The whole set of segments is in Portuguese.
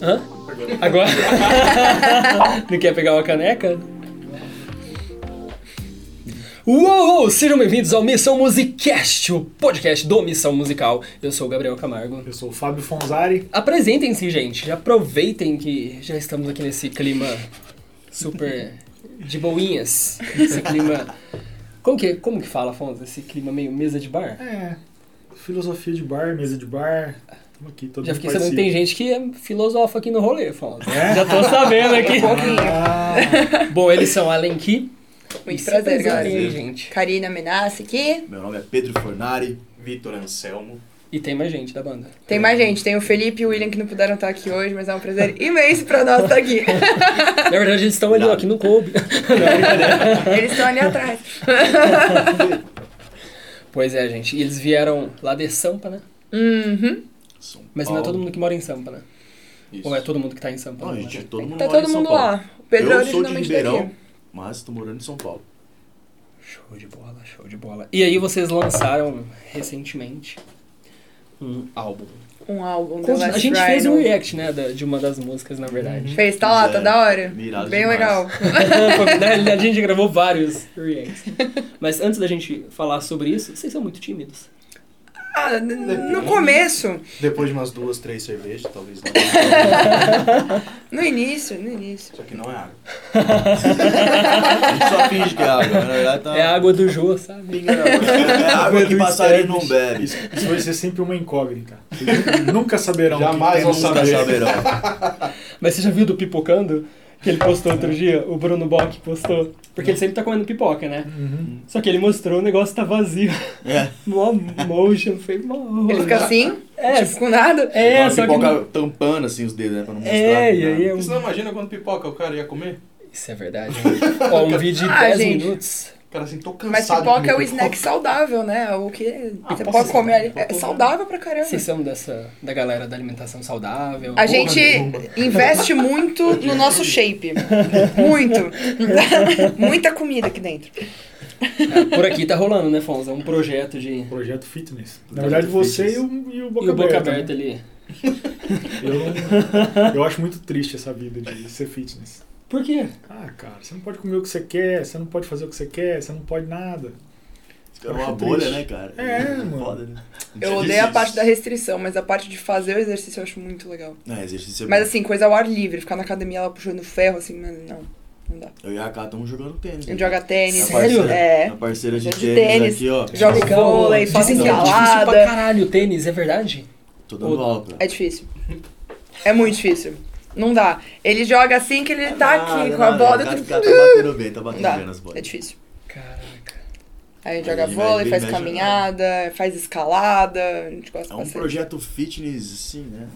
Hã? Agora? Não quer pegar uma caneca? Uou! Sejam bem-vindos ao Missão Musicast, o podcast do Missão Musical. Eu sou o Gabriel Camargo. Eu sou o Fábio Fonzari. Apresentem-se, gente. Aproveitem que já estamos aqui nesse clima super de boinhas. Esse clima. Como que, como que fala, Afonso? Esse clima meio mesa de bar? É, filosofia de bar, mesa de bar. Aqui, todo Já fiquei sabendo que tem gente que é filosofa aqui no rolê, Afonso. É? Já tô sabendo aqui. Ah, Bom, eles são Allen Key. Muito E se prazer, galera. gente. Karina Menassi aqui. Meu nome é Pedro Fornari. Vitor Anselmo. E tem mais gente da banda. Tem mais gente, tem o Felipe e o William que não puderam estar aqui hoje, mas é um prazer imenso pra nós estar aqui. Na verdade, eles estão ali, ó, aqui no coube. Eles estão ali atrás. Pois é, gente. E eles vieram lá de Sampa, né? Uhum. São Mas não é todo mundo que mora em Sampa, né? Isso. Ou é todo mundo que tá em Sampa? Não, né? gente, todo mundo Tá todo mundo lá. O Pedro é Eu sou de originalmente Ribeirão, daqui. mas tô morando em São Paulo. Show de bola, show de bola. E aí vocês lançaram recentemente um álbum. Um álbum do a gente fez um Rhino. react, né, de uma das músicas, na verdade. Fez, tá lá, tá É, da hora. mirado Bem demais. legal. Realidade, a gente gravou vários reacts. Mas antes da gente falar sobre isso, vocês são muito tímidos. Ah, n- no começo, Depois de umas duas, três cervejas, talvez não. no início, no início. Só que não é água. A gente só finge que é água, mas na verdade tá... É água do Jô, sabe? Na água. É água que passarinho não bebe. isso vai ser sempre uma incógnita. Vocês nunca saberão. Jamais vão saber. Saberão. Mas você já viu do Pipocando? Que ele postou outro dia? O Bruno Bock postou. Porque ele sempre tá comendo pipoca, né? Uhum. Só que ele mostrou o negócio tá vazio. É. Mó motion, foi mó... Ele fica assim, É, tipo, com nada. é, Uma só que... pipoca tampando assim os dedos, né? Pra não mostrar. É, e aí é um... Você não imagina quando pipoca o cara ia comer? Isso é verdade. Ó, um vídeo de Ah, 10 gente. minutos. Cara assim, tô cansado. Mas pipoca comer é o pipoca. snack saudável, né? O que Ah, você pode comer ali. É saudável pra caramba. Vocês são dessa, da galera da alimentação saudável? A gente investe muito no nosso shape. Muito. Muita comida aqui dentro. É, por aqui tá rolando, né, Fonza? Um projeto de... Projeto Fitness. Na Projeto verdade, você e o, e o Boca E o boca Aberta, aberta né? ali. Eu, eu acho muito triste essa vida de ser fitness. Por quê? Ah, cara, você não pode comer o que você quer, você não pode fazer o que você quer, você não pode nada. Fica numa Acho bolha, triste. né, cara? É, mano. Foda, né? Eu odeio a parte da restrição, mas a parte de fazer o exercício eu acho muito legal. É, exercício é Mas assim, coisa ao ar livre, ficar na academia lá puxando ferro, assim, mano, não. Não dá. Eu e a Cá estamos jogando tênis. A gente né? joga tênis. Sério? parceira- É. minha parceira de tênis, tênis. aqui, ó. Joga vôlei, Dizem que é difícil pra escalada. caralho o tênis, é verdade? Tô dando aula É difícil. É muito difícil. Não dá. Ele joga assim que ele tá aqui com a bola. Tá, eu tá, tá batendo bem, tá batendo dá. bem nas bolas. É difícil. Caraca. Aí a gente Aí joga vôlei, faz caminhada, faz escalada. A gente gosta É um bastante. projeto fitness, assim, né?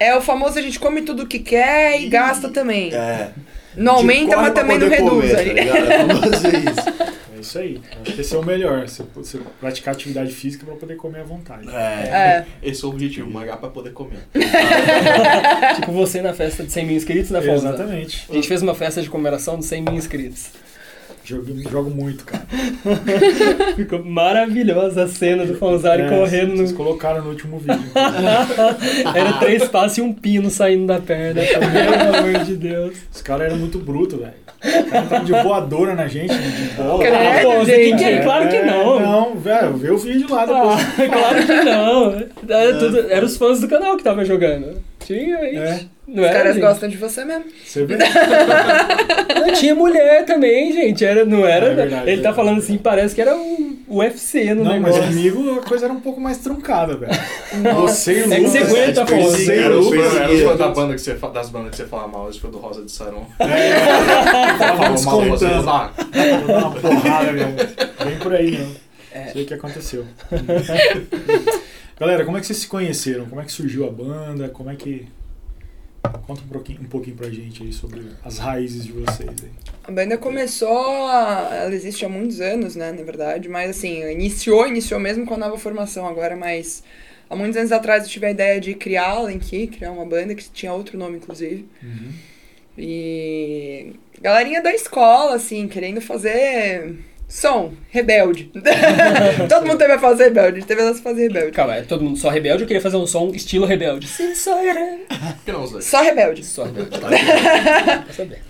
É o famoso a gente come tudo que quer e gasta também. É. Não aumenta, mas também não reduz. comer. Tá ligado? É famoso isso. Isso aí. Acho que esse é o melhor. Você, você praticar atividade física pra poder comer à vontade. É. É. Esse é o objetivo, magar pra poder comer. tipo você na festa de 100 mil inscritos, né, Fonza? Exatamente. A gente fez uma festa de comemoração de 100 mil inscritos. Jogo, jogo muito, cara. Ficou maravilhosa a cena do Fonzari É, correndo Vocês no... colocaram no último vídeo. Era três passos e um pino saindo da perna. Pelo amor de Deus. Os caras eram muito brutos, velho. Os caras estavam de voadora na gente, de bola. Credo, Ah, pô, gente. que- claro que É, não. Não, velho, vê o vídeo lá depois. Ah, claro que não. Era, tudo, era os fãs do canal que estavam jogando. Tinha, ixi. É. Não Os era, caras gente? gostam de você mesmo. Você vê? Não, tinha mulher também, gente. Era, não era. É verdade, ele tá verdade. falando assim, parece que era um UFC no Não, mas negócio. comigo a coisa era um pouco mais truncada, velho. Você e o É que você Lucas. aguenta, pô. Você e o os Lucas. era da banda que você das bandas que você fala mal, esse foi do Rosa de Saron. Tava mal, você descontando. dar uma porrada mesmo. Vem por aí, não. É. Sei o que aconteceu. Galera, como é que vocês se conheceram? Como é que surgiu a banda? Como é que. Conta um pouquinho, um pouquinho pra gente aí sobre as raízes de vocês aí. A banda começou, a- ela existe há muitos anos, né, na verdade, mas assim, iniciou, iniciou mesmo com a nova formação agora, mas há muitos anos atrás eu tive a ideia de criar a Lenki, criar uma banda que tinha outro nome, inclusive. E galerinha da escola, assim, querendo fazer som, rebelde. Todo mundo teve a fase rebelde, a gente teve a fase rebelde. Calma, é todo mundo só rebelde ou queria fazer um som estilo rebelde? Sim, só rebelde. Por que não os dois? Só rebelde. Só rebelde. Pra saber.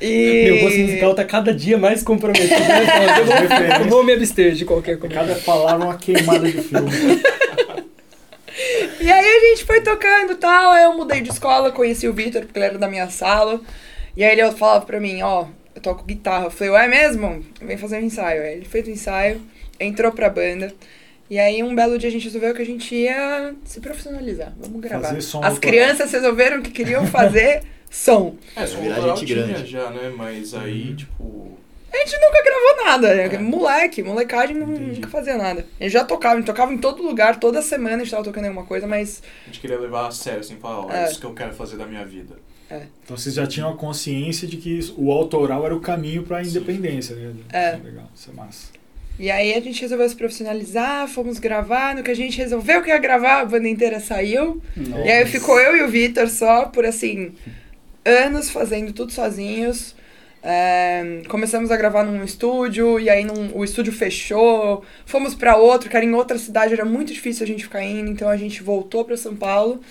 E... Meu gosto musical tá cada dia mais comprometido. né? Eu vou, eu vou me abster de qualquer comentário. Cada palavra é uma queimada de filme. E aí a gente foi tocando e tal, aí eu mudei de escola, conheci o Vitor, porque ele era da minha sala. E aí ele falava pra mim, ó, eu toco guitarra. Eu falei, ué, é mesmo? Vem fazer um ensaio. Aí ele fez o ensaio, entrou pra banda. E aí um belo dia a gente resolveu que a gente ia se profissionalizar. Vamos gravar. Fazer som As crianças resolveram que queriam fazer som. É, som Virar gente grande. já, né? Mas aí, tipo... A gente nunca gravou nada, né? É. Moleque, molecagem não- Entendi. nunca fazia nada. A gente já tocava, a gente tocava em todo lugar, toda semana a gente tava tocando alguma coisa, mas A gente queria levar a sério, assim, falar, ó, é É. isso que eu quero fazer da minha vida. Então vocês já tinham a consciência de que o autoral era o caminho pra independência, né? É. Legal, isso é massa. E aí a gente resolveu se profissionalizar, fomos gravar. No que a gente resolveu que ia gravar, a banda inteira saiu. Nossa. E aí ficou eu e o Vitor só por assim, anos fazendo tudo sozinhos. É, começamos a gravar num estúdio, e aí num- o estúdio fechou. Fomos pra outro, que era em outra cidade, era muito difícil a gente ficar indo, então a gente voltou pra São Paulo.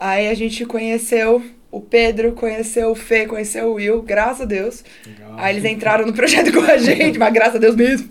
Aí a gente conheceu o Pedro, conheceu o Fê, conheceu o Will, graças a Deus. Legal. Aí eles entraram no projeto com a gente, mas graças a Deus mesmo.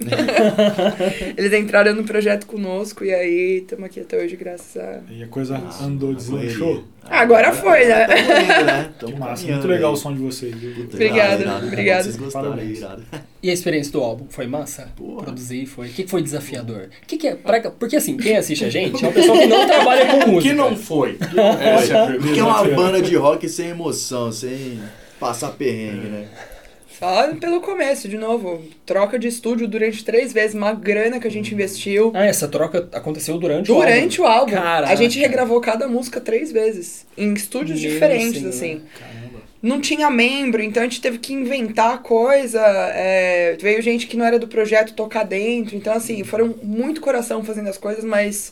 eles entraram no projeto conosco e aí estamos aqui até hoje, graças a. E a coisa Ah, andou, deslanchou. correria. Agora foi, né? Indo, né? Tamo Que massa, muito legal aí. o som de vocês. viu? Irado. obrigada. Vocês gostaram, Parabéns. irado. E a experiência do álbum? Foi massa? Porra. Produzir foi. O que que foi desafiador? O que, que é. pra- Porque assim, quem assiste a gente é uma pessoa que não trabalha com O música. que não foi? Essa é a pergunta. Porque é uma banda de rock sem emoção, sem passar perrengue, né? Só pelo começo, de novo. Troca de estúdio durante três vezes, uma grana que a gente investiu. Ah, essa troca aconteceu durante, o Durante o álbum. Caraca. A gente regravou cada música três vezes. Em estúdios Meu diferentes, senhor. assim. Caramba. Não tinha membro, então a gente teve que inventar coisa. é, veio gente que não era do projeto tocar dentro. Então, assim, foram muito coração fazendo as coisas, mas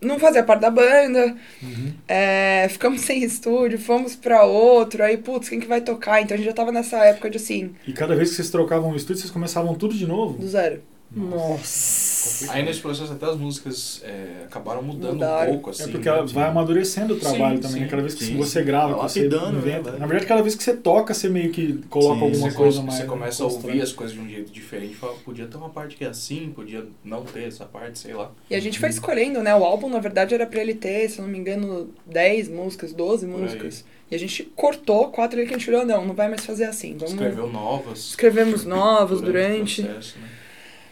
não fazia parte da banda. Uhum. É, ficamos sem estúdio, fomos pra outro. Aí, putz, quem que vai tocar? Então a gente já tava nessa época de assim, E cada vez que vocês trocavam o estúdio, vocês começavam tudo de novo? do zero. Nossa. Aí nesse processo até as músicas é, acabaram mudando Mudaram. um pouco, assim. É porque né? ela vai amadurecendo o trabalho Sim, também. sim, cada vez que sim, você sim. grava, que você né, inventa. vai. Na verdade, cada vez que você toca, você meio que coloca Sim, alguma coisa mais. você começa a ouvir as coisas de um jeito diferente fala, podia ter uma parte que é assim, podia não ter essa parte, sei lá. E a gente foi escolhendo, né? O álbum, na verdade, era pra ele ter, se eu não me engano, 10 músicas, 12 Por aí. músicas. E a gente cortou quatro ali que a gente olhou, não, não vai mais fazer assim. Vamos... Escreveu novas. Escrevemos novos durante. o processo, né?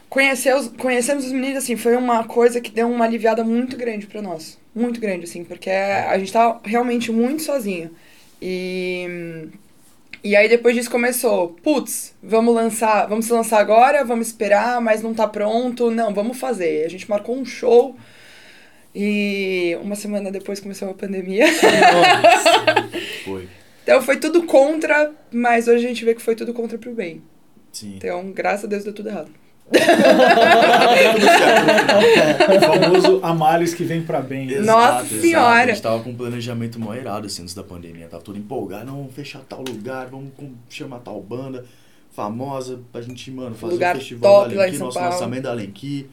Conheceu, conhecemos os meninos, assim, foi uma coisa que deu uma aliviada muito grande pra nós. Muito grande, assim, porque a gente tava realmente muito sozinho. E. E aí depois disso começou, putz, vamos lançar, vamos se lançar agora, vamos esperar, mas não tá pronto. Não, vamos fazer. A gente marcou um show e uma semana depois começou a pandemia. Foi. Então foi tudo contra, mas hoje a gente vê que foi tudo contra pro bem. Sim. Então, graças a Deus deu tudo errado. O famoso a males que vem pra bem. Exato, Nossa exato. Senhora! A gente tava com um planejamento mó irado, assim, antes da pandemia. Tava todo empolgado, não, vamos fechar tal lugar, vamos chamar tal banda famosa pra gente, mano, fazer Lugar o festival top da lá em Alenquim, São nosso Paulo. lançamento da Alenquim.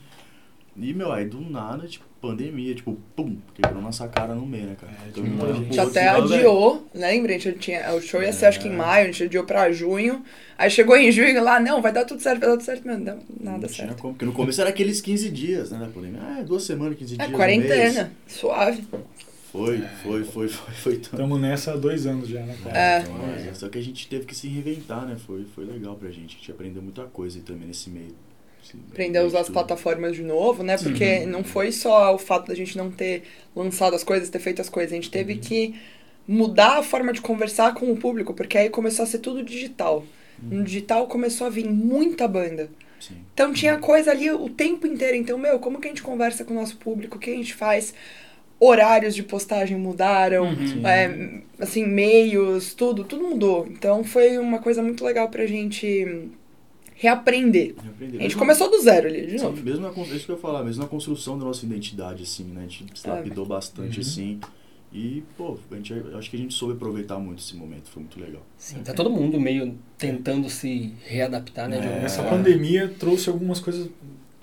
E, meu, aí do nada, tipo, pandemia, tipo, pum, quebrou nossa cara no meio, né, cara? É, tipo, a gente A pro gente até falando, adiou, lembra? A gente tinha, o show ia ser acho que em maio, a gente adiou pra junho. Aí chegou em junho lá, não, vai dar tudo certo, vai dar tudo certo. Não, não, nada não tinha certo. como, porque no começo era aqueles 15 dias, né, da pandemia. Ah, é duas semanas, 15 É, dias. um mês. quarentena, suave. Foi, foi, foi, foi, foi tanto. Estamos nessa há dois anos já, né, cara? É. Então, é, Só que a gente teve que se reinventar, né? Foi, foi legal pra gente. A gente aprendeu muita coisa aí também nesse meio. Aprender a meio usar as plataformas de novo, né? Porque não foi só o fato da gente não ter lançado as coisas, ter feito as coisas. A gente teve que mudar a forma de conversar com o público, porque aí começou a ser tudo digital. No digital começou a vir muita banda. Sim. Então tinha coisa ali o tempo inteiro. Então, meu, como que a gente conversa com o nosso público? O que a gente faz? Horários de postagem mudaram, Uhum. é, assim, meios, tudo, tudo mudou. Então foi uma coisa muito legal pra gente reaprender. Aprender. A gente Mesmo- começou do zero ali, de Sim, novo. mesmo na, isso que eu ia falar, mesmo na construção da nossa identidade, assim, né? A gente se É. lapidou bastante, Uhum. assim. E, pô, a gente, acho que a gente soube aproveitar muito esse momento, foi muito legal. Sim, tá todo mundo meio tentando se readaptar, né? de É. Essa pandemia trouxe algumas coisas,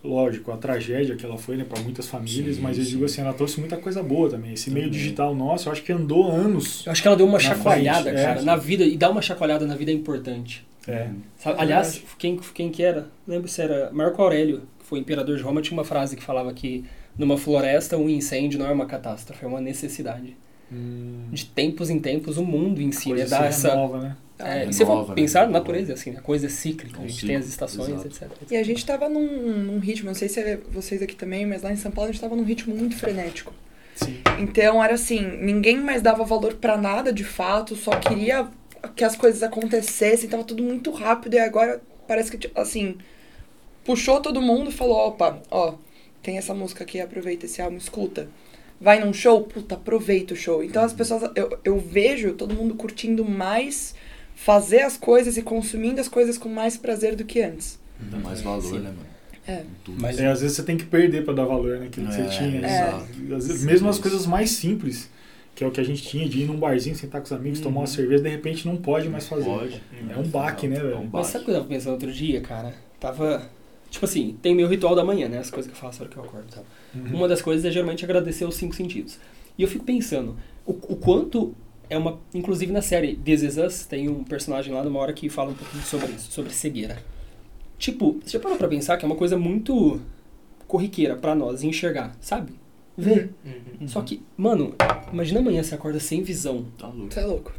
lógico, a tragédia que ela foi né, para muitas famílias, Sim, mas eu sim. digo assim, ela trouxe muita coisa boa também. Esse meio Também. digital nosso, eu acho que andou anos. Eu acho que ela deu uma chacoalhada, frente, é. cara, na vida. E dar uma chacoalhada na vida é importante. É. Sabe? É Aliás, quem, quem que era? Lembro se era Marco Aurélio, que foi imperador de Roma, tinha uma frase que falava que numa floresta um incêndio não é uma catástrofe, é uma necessidade. Hum, De tempos em tempos, o mundo em si, né, coisa dá se essa... renova, né? É, É se você for né? pensar, a natureza é assim, a coisa é cíclica, É um a gente tem as estações, etc, etc. E a gente tava num, num ritmo, não sei se é vocês aqui também, mas lá em São Paulo a gente tava num ritmo muito frenético. Sim. Então era assim, ninguém mais dava valor pra nada de fato, só queria que as coisas acontecessem, tava tudo muito rápido e agora parece que tipo, assim, puxou todo mundo e falou, opa, ó, tem essa música aqui, aproveita esse álbum, escuta. Vai num show, puta, aproveita o show. Então as pessoas, eu, eu vejo todo mundo curtindo mais fazer as coisas e consumindo as coisas com mais prazer do que antes. Dá mais valor, Sim. né, mano? É. Mas- É, às vezes você tem que perder pra dar valor naquilo que É, você tinha. né? exato. Às vezes, mesmo as coisas mais simples, que é o que a gente tinha, de ir num barzinho, sentar com os amigos, tomar uma cerveja, de repente não pode mais fazer. Pode. É um baque, né, É velho? um Mas baque. sabe o que eu tava pensando outro dia, cara? Tava. Tipo assim, tem meu ritual da manhã, né? As coisas que eu faço na hora que eu acordo e tal. Uhum. Uma das coisas é geralmente agradecer os cinco sentidos. E eu fico pensando, o, o quanto é uma. Inclusive na série This Is Us, tem um personagem lá numa hora que fala um pouquinho sobre isso, sobre cegueira. Tipo, você já parou pra pensar que é uma coisa muito corriqueira pra nós enxergar, sabe? Ver. Uhum. Só que, mano, imagina amanhã você acorda sem visão. Tá louco. Você é louco.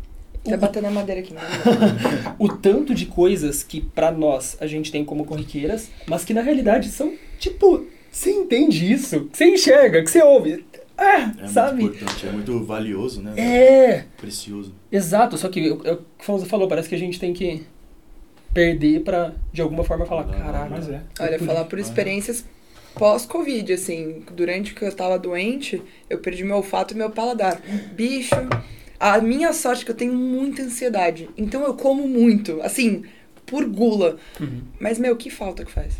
O- Você bater na madeira aqui. Né? o tanto de coisas que pra nós a gente tem como corriqueiras, mas que na realidade são, tipo, você entende isso, que você enxerga, que você ouve. Ah, É sabe? muito importante, é muito valioso, né? É, Precioso. exato, só que é o que o Fonza falou, parece que a gente tem que perder pra, de alguma forma, falar, Não, caraca. Mas é. Olha, falar por experiências pós-Covid, assim, durante que eu tava doente, eu perdi meu olfato e meu paladar. Bicho, a minha sorte é que eu tenho muita ansiedade, então eu como muito, assim, por gula. Uhum. Mas, meu, que falta que faz?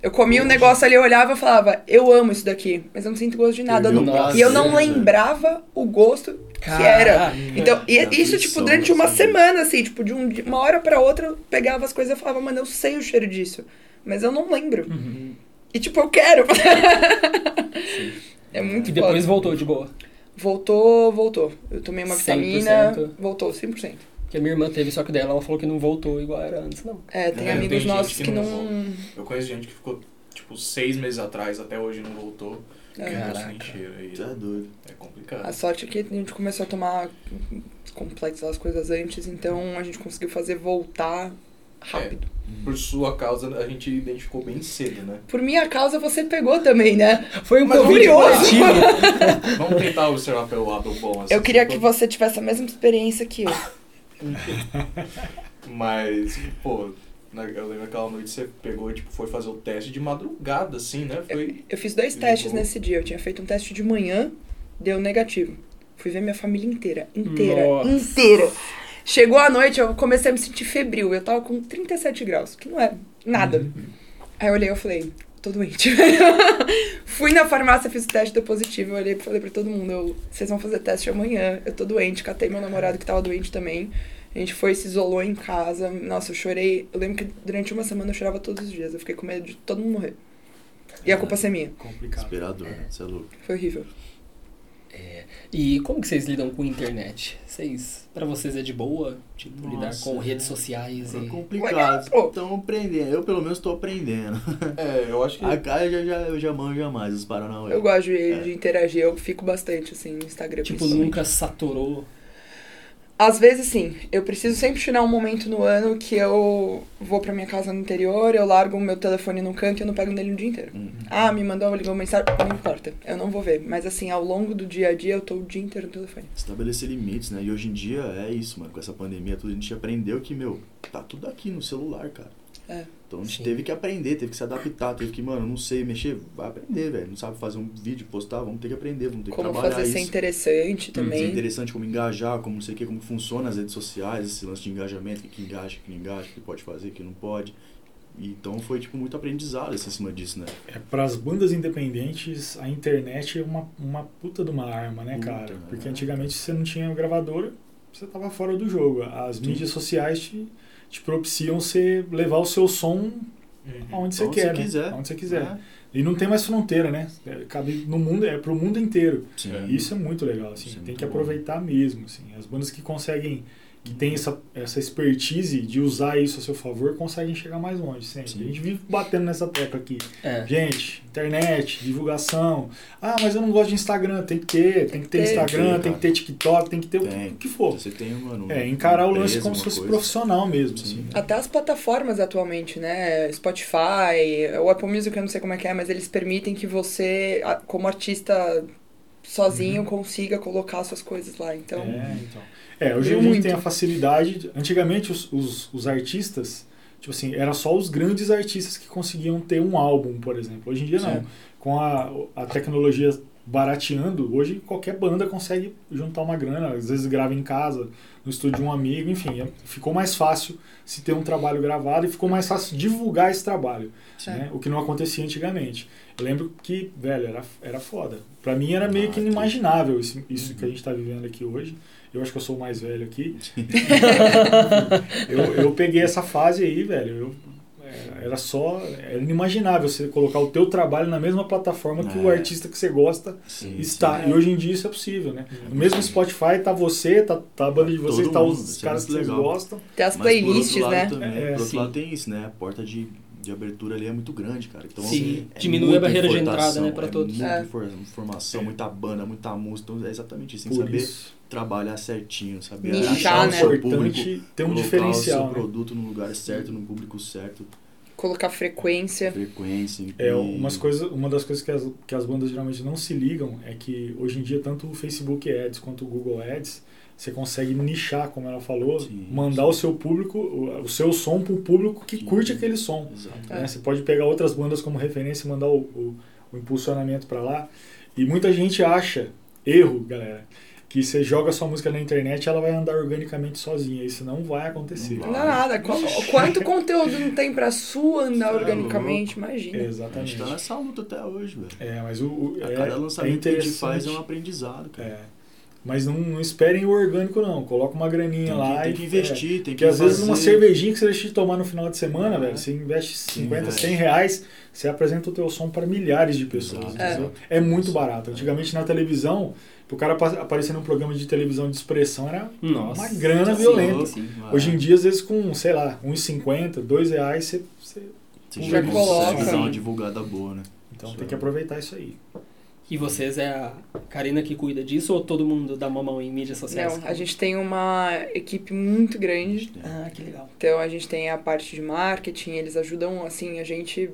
Eu comia um negócio ali, eu olhava e falava, eu amo isso daqui, mas eu não sinto gosto de nada. Eu não- prazer, e eu não lembrava o gosto que era. Então, isso, tipo, durante uma assim. semana, assim, tipo, de um dia- uma hora pra outra, eu pegava as coisas e falava, mano, eu sei o cheiro disso, mas eu não lembro. Uhum. E, tipo, eu quero. é muito E depois foda. voltou de boa. Voltou, voltou. Eu tomei uma 100%. vitamina, voltou 100%. Porque a minha irmã teve, só que dela ela falou que não voltou igual era antes, não. É, tem É, amigos tem nossos que que, não não... Eu conheço gente que ficou, tipo, seis meses atrás, até hoje não voltou. É. Caraca. Aí é doido. é complicado. A sorte é que a gente começou a tomar complexos as coisas antes, então a gente conseguiu fazer voltar rápido. Por sua causa, a gente identificou bem cedo, né? Por minha causa, você pegou também, né? Foi um Covid curioso. Vamos tentar observar pelo lado bom. assim, Eu queria que tipo, você tivesse a mesma experiência que eu. Mas, pô, eu lembro aquela noite que você pegou e tipo, foi fazer o teste de madrugada, assim, né? Foi. Eu fiz dois testes nesse dia. Eu tinha feito um teste de manhã, deu negativo. Fui ver minha família inteira. Inteira. Nossa. Inteira. Chegou a noite, eu comecei a me sentir febril. Eu tava com 37 graus, que não é nada. Aí eu olhei e falei, tô doente. Fui na farmácia, fiz o teste, deu positivo. Eu olhei e falei pra todo mundo, eu, vocês vão fazer teste amanhã. Eu tô doente, catei meu namorado que tava doente também. A gente foi, se isolou em casa. Nossa, eu chorei. Eu lembro que durante uma semana eu chorava todos os dias. Eu fiquei com medo de todo mundo morrer. E a culpa ser minha. Complicado. Desesperador, né? Você é louco. Foi horrível. E como que vocês lidam com internet? Vocês, pra vocês é de boa? Tipo, lidar Nossa, com é. redes sociais É e... complicado. Estão aprendendo. Eu, pelo menos, tô aprendendo. É, eu acho que. A cara já, já, eu já manjo mais os Paranauê. Eu gosto de, É. de interagir, eu fico bastante assim no Instagram. Tipo, nunca saturou. Às vezes sim, eu preciso sempre tirar um momento no ano que eu vou pra minha casa no interior, eu largo o meu telefone no canto e eu não pego nele o dia inteiro. Uhum. Ah, me mandou, ligou uma mensagem, não importa, eu não vou ver. Mas assim, ao longo do dia a dia eu tô o dia inteiro no telefone. Estabelecer limites, né? E hoje em dia é isso, mano. Com essa pandemia, tudo, a gente aprendeu que, meu, tá tudo aqui no celular, cara. É. Então a gente Sim. teve que aprender, teve que se adaptar, teve que, mano, não sei mexer, vai aprender, velho. Não sabe fazer um vídeo, postar, vamos ter que aprender, vamos ter que Como trabalhar fazer isso. ser interessante Ser também. interessante como engajar, como não sei o que, como funciona as redes sociais, esse lance de engajamento, o que, engaja, o que não engaja, o que pode fazer, o que não pode. Então foi, tipo, muito aprendizado assim, em cima disso, né? É, para as bandas independentes, a internet é uma, uma puta de uma arma, né, Puta, cara? Porque é. antigamente você não tinha gravadora, você tava fora do jogo. As Sim. mídias sociais te, te propiciam você levar o seu som aonde você quer, você né? quiser. Aonde você quiser. É. E não tem mais fronteira, né? É, Cabe no mundo, é pro mundo inteiro. Sim. E Isso é muito legal, assim. Isso é tem que bom. aproveitar mesmo, assim. As bandas que conseguem, que tem essa, essa expertise de usar isso a seu favor, conseguem chegar mais longe, sempre. Sim. A gente vive batendo nessa tecla aqui. É. Gente, internet, divulgação. Ah, mas eu não gosto de Instagram. Tem que ter, tem que ter. Instagram, Tem, tem que ter TikTok, tem que ter o que- Tem. o que for. Você tem, mano. É, encarar o uma lance empresa, como se uma fosse coisa. profissional mesmo, Sim. assim. né? Até as plataformas atualmente, né? Spotify, o Apple Music, eu não sei como é que é, mas eles permitem que você, como artista sozinho, consiga colocar suas coisas lá. Então, É, então. É, hoje a gente muito. tem a facilidade. de- Antigamente, os, os, os artistas, tipo assim, era só os grandes artistas que conseguiam ter um álbum, por exemplo. Hoje em dia, não. Sim. Com a, a tecnologia barateando, hoje qualquer banda consegue juntar uma grana. Às vezes grava em casa, no estúdio de um amigo, enfim. é- Ficou mais fácil se ter um trabalho gravado e ficou mais fácil divulgar esse trabalho. Né? O que não acontecia antigamente. Eu lembro que, velho, era, era foda. Pra mim era meio Ah, que que- inimaginável isso, isso Uhum. que a gente tá vivendo aqui hoje. Eu acho que eu sou o mais velho aqui. eu, eu peguei essa fase aí, velho. Eu, é, era só. Era inimaginável você colocar o teu trabalho na mesma plataforma que o É. artista que você gosta Sim, está. sim. E hoje em dia isso é possível, né? No mesmo Spotify tá você, tá, tá a banda de vocês, Todo tá mundo, os é caras que vocês gostam. tem as playlists, né? Também, É, por outro sim. lado tem isso, né? A porta de, de abertura ali é muito grande, cara. Então, Sim, assim, é diminui a barreira de informação, entrada, né, pra é todos. Muita É. infor- informação, É. muita banda, muita música. Então é exatamente isso. Tem que Por saber isso, trabalhar certinho, saber Nichar, achar o né? seu é público, importante ter um colocar o diferencial, seu né? produto no lugar certo, no público certo, Colocar frequência. frequência. É, umas coisas, uma das coisas que as, que as bandas geralmente não se ligam é que hoje em dia tanto o Facebook Ads quanto o Google Ads você consegue nichar, como ela falou, Sim, mandar sim. o seu público, o, seu som para o público que Sim. curte aquele som. Exato. É. né? Você pode pegar outras bandas como referência e mandar o, o, o impulsionamento para lá. E muita gente acha, erro, galera, que você joga sua música na internet e ela vai andar organicamente sozinha. Isso não vai acontecer. Não Não dá nada. Qu- Quanto conteúdo não tem pra sua andar é organicamente? É, Imagina. A gente exatamente. tá nessa luta até hoje, velho. É, mas o, o- A é, cada é lançamento que a gente faz é um aprendizado, cara. É. Mas não, não esperem o orgânico, não. Coloca uma graninha Tem, lá que, tem e que investir, tem Porque que às vezes uma cervejinha que você deixa de tomar no final de semana, É. velho, você investe 50, investe. 100 reais, você apresenta o teu som para milhares de pessoas. Exato. É. muito barato. Antigamente na televisão, o cara apa- aparecer num programa de televisão de expressão era Nossa. uma grana Sim, violenta. sim. Hoje em dia, às vezes, com, sei lá, 1,50, 2 reais, você, você- Você Já coloca. uma divulgada boa, né? Então Isso tem é. que aproveitar isso aí. E vocês é a Karina que cuida disso ou todo mundo dá uma mão em mídias sociais? Não, a gente tem uma equipe muito grande. Ah, que legal. Então a gente tem a parte de marketing, eles ajudam assim a gente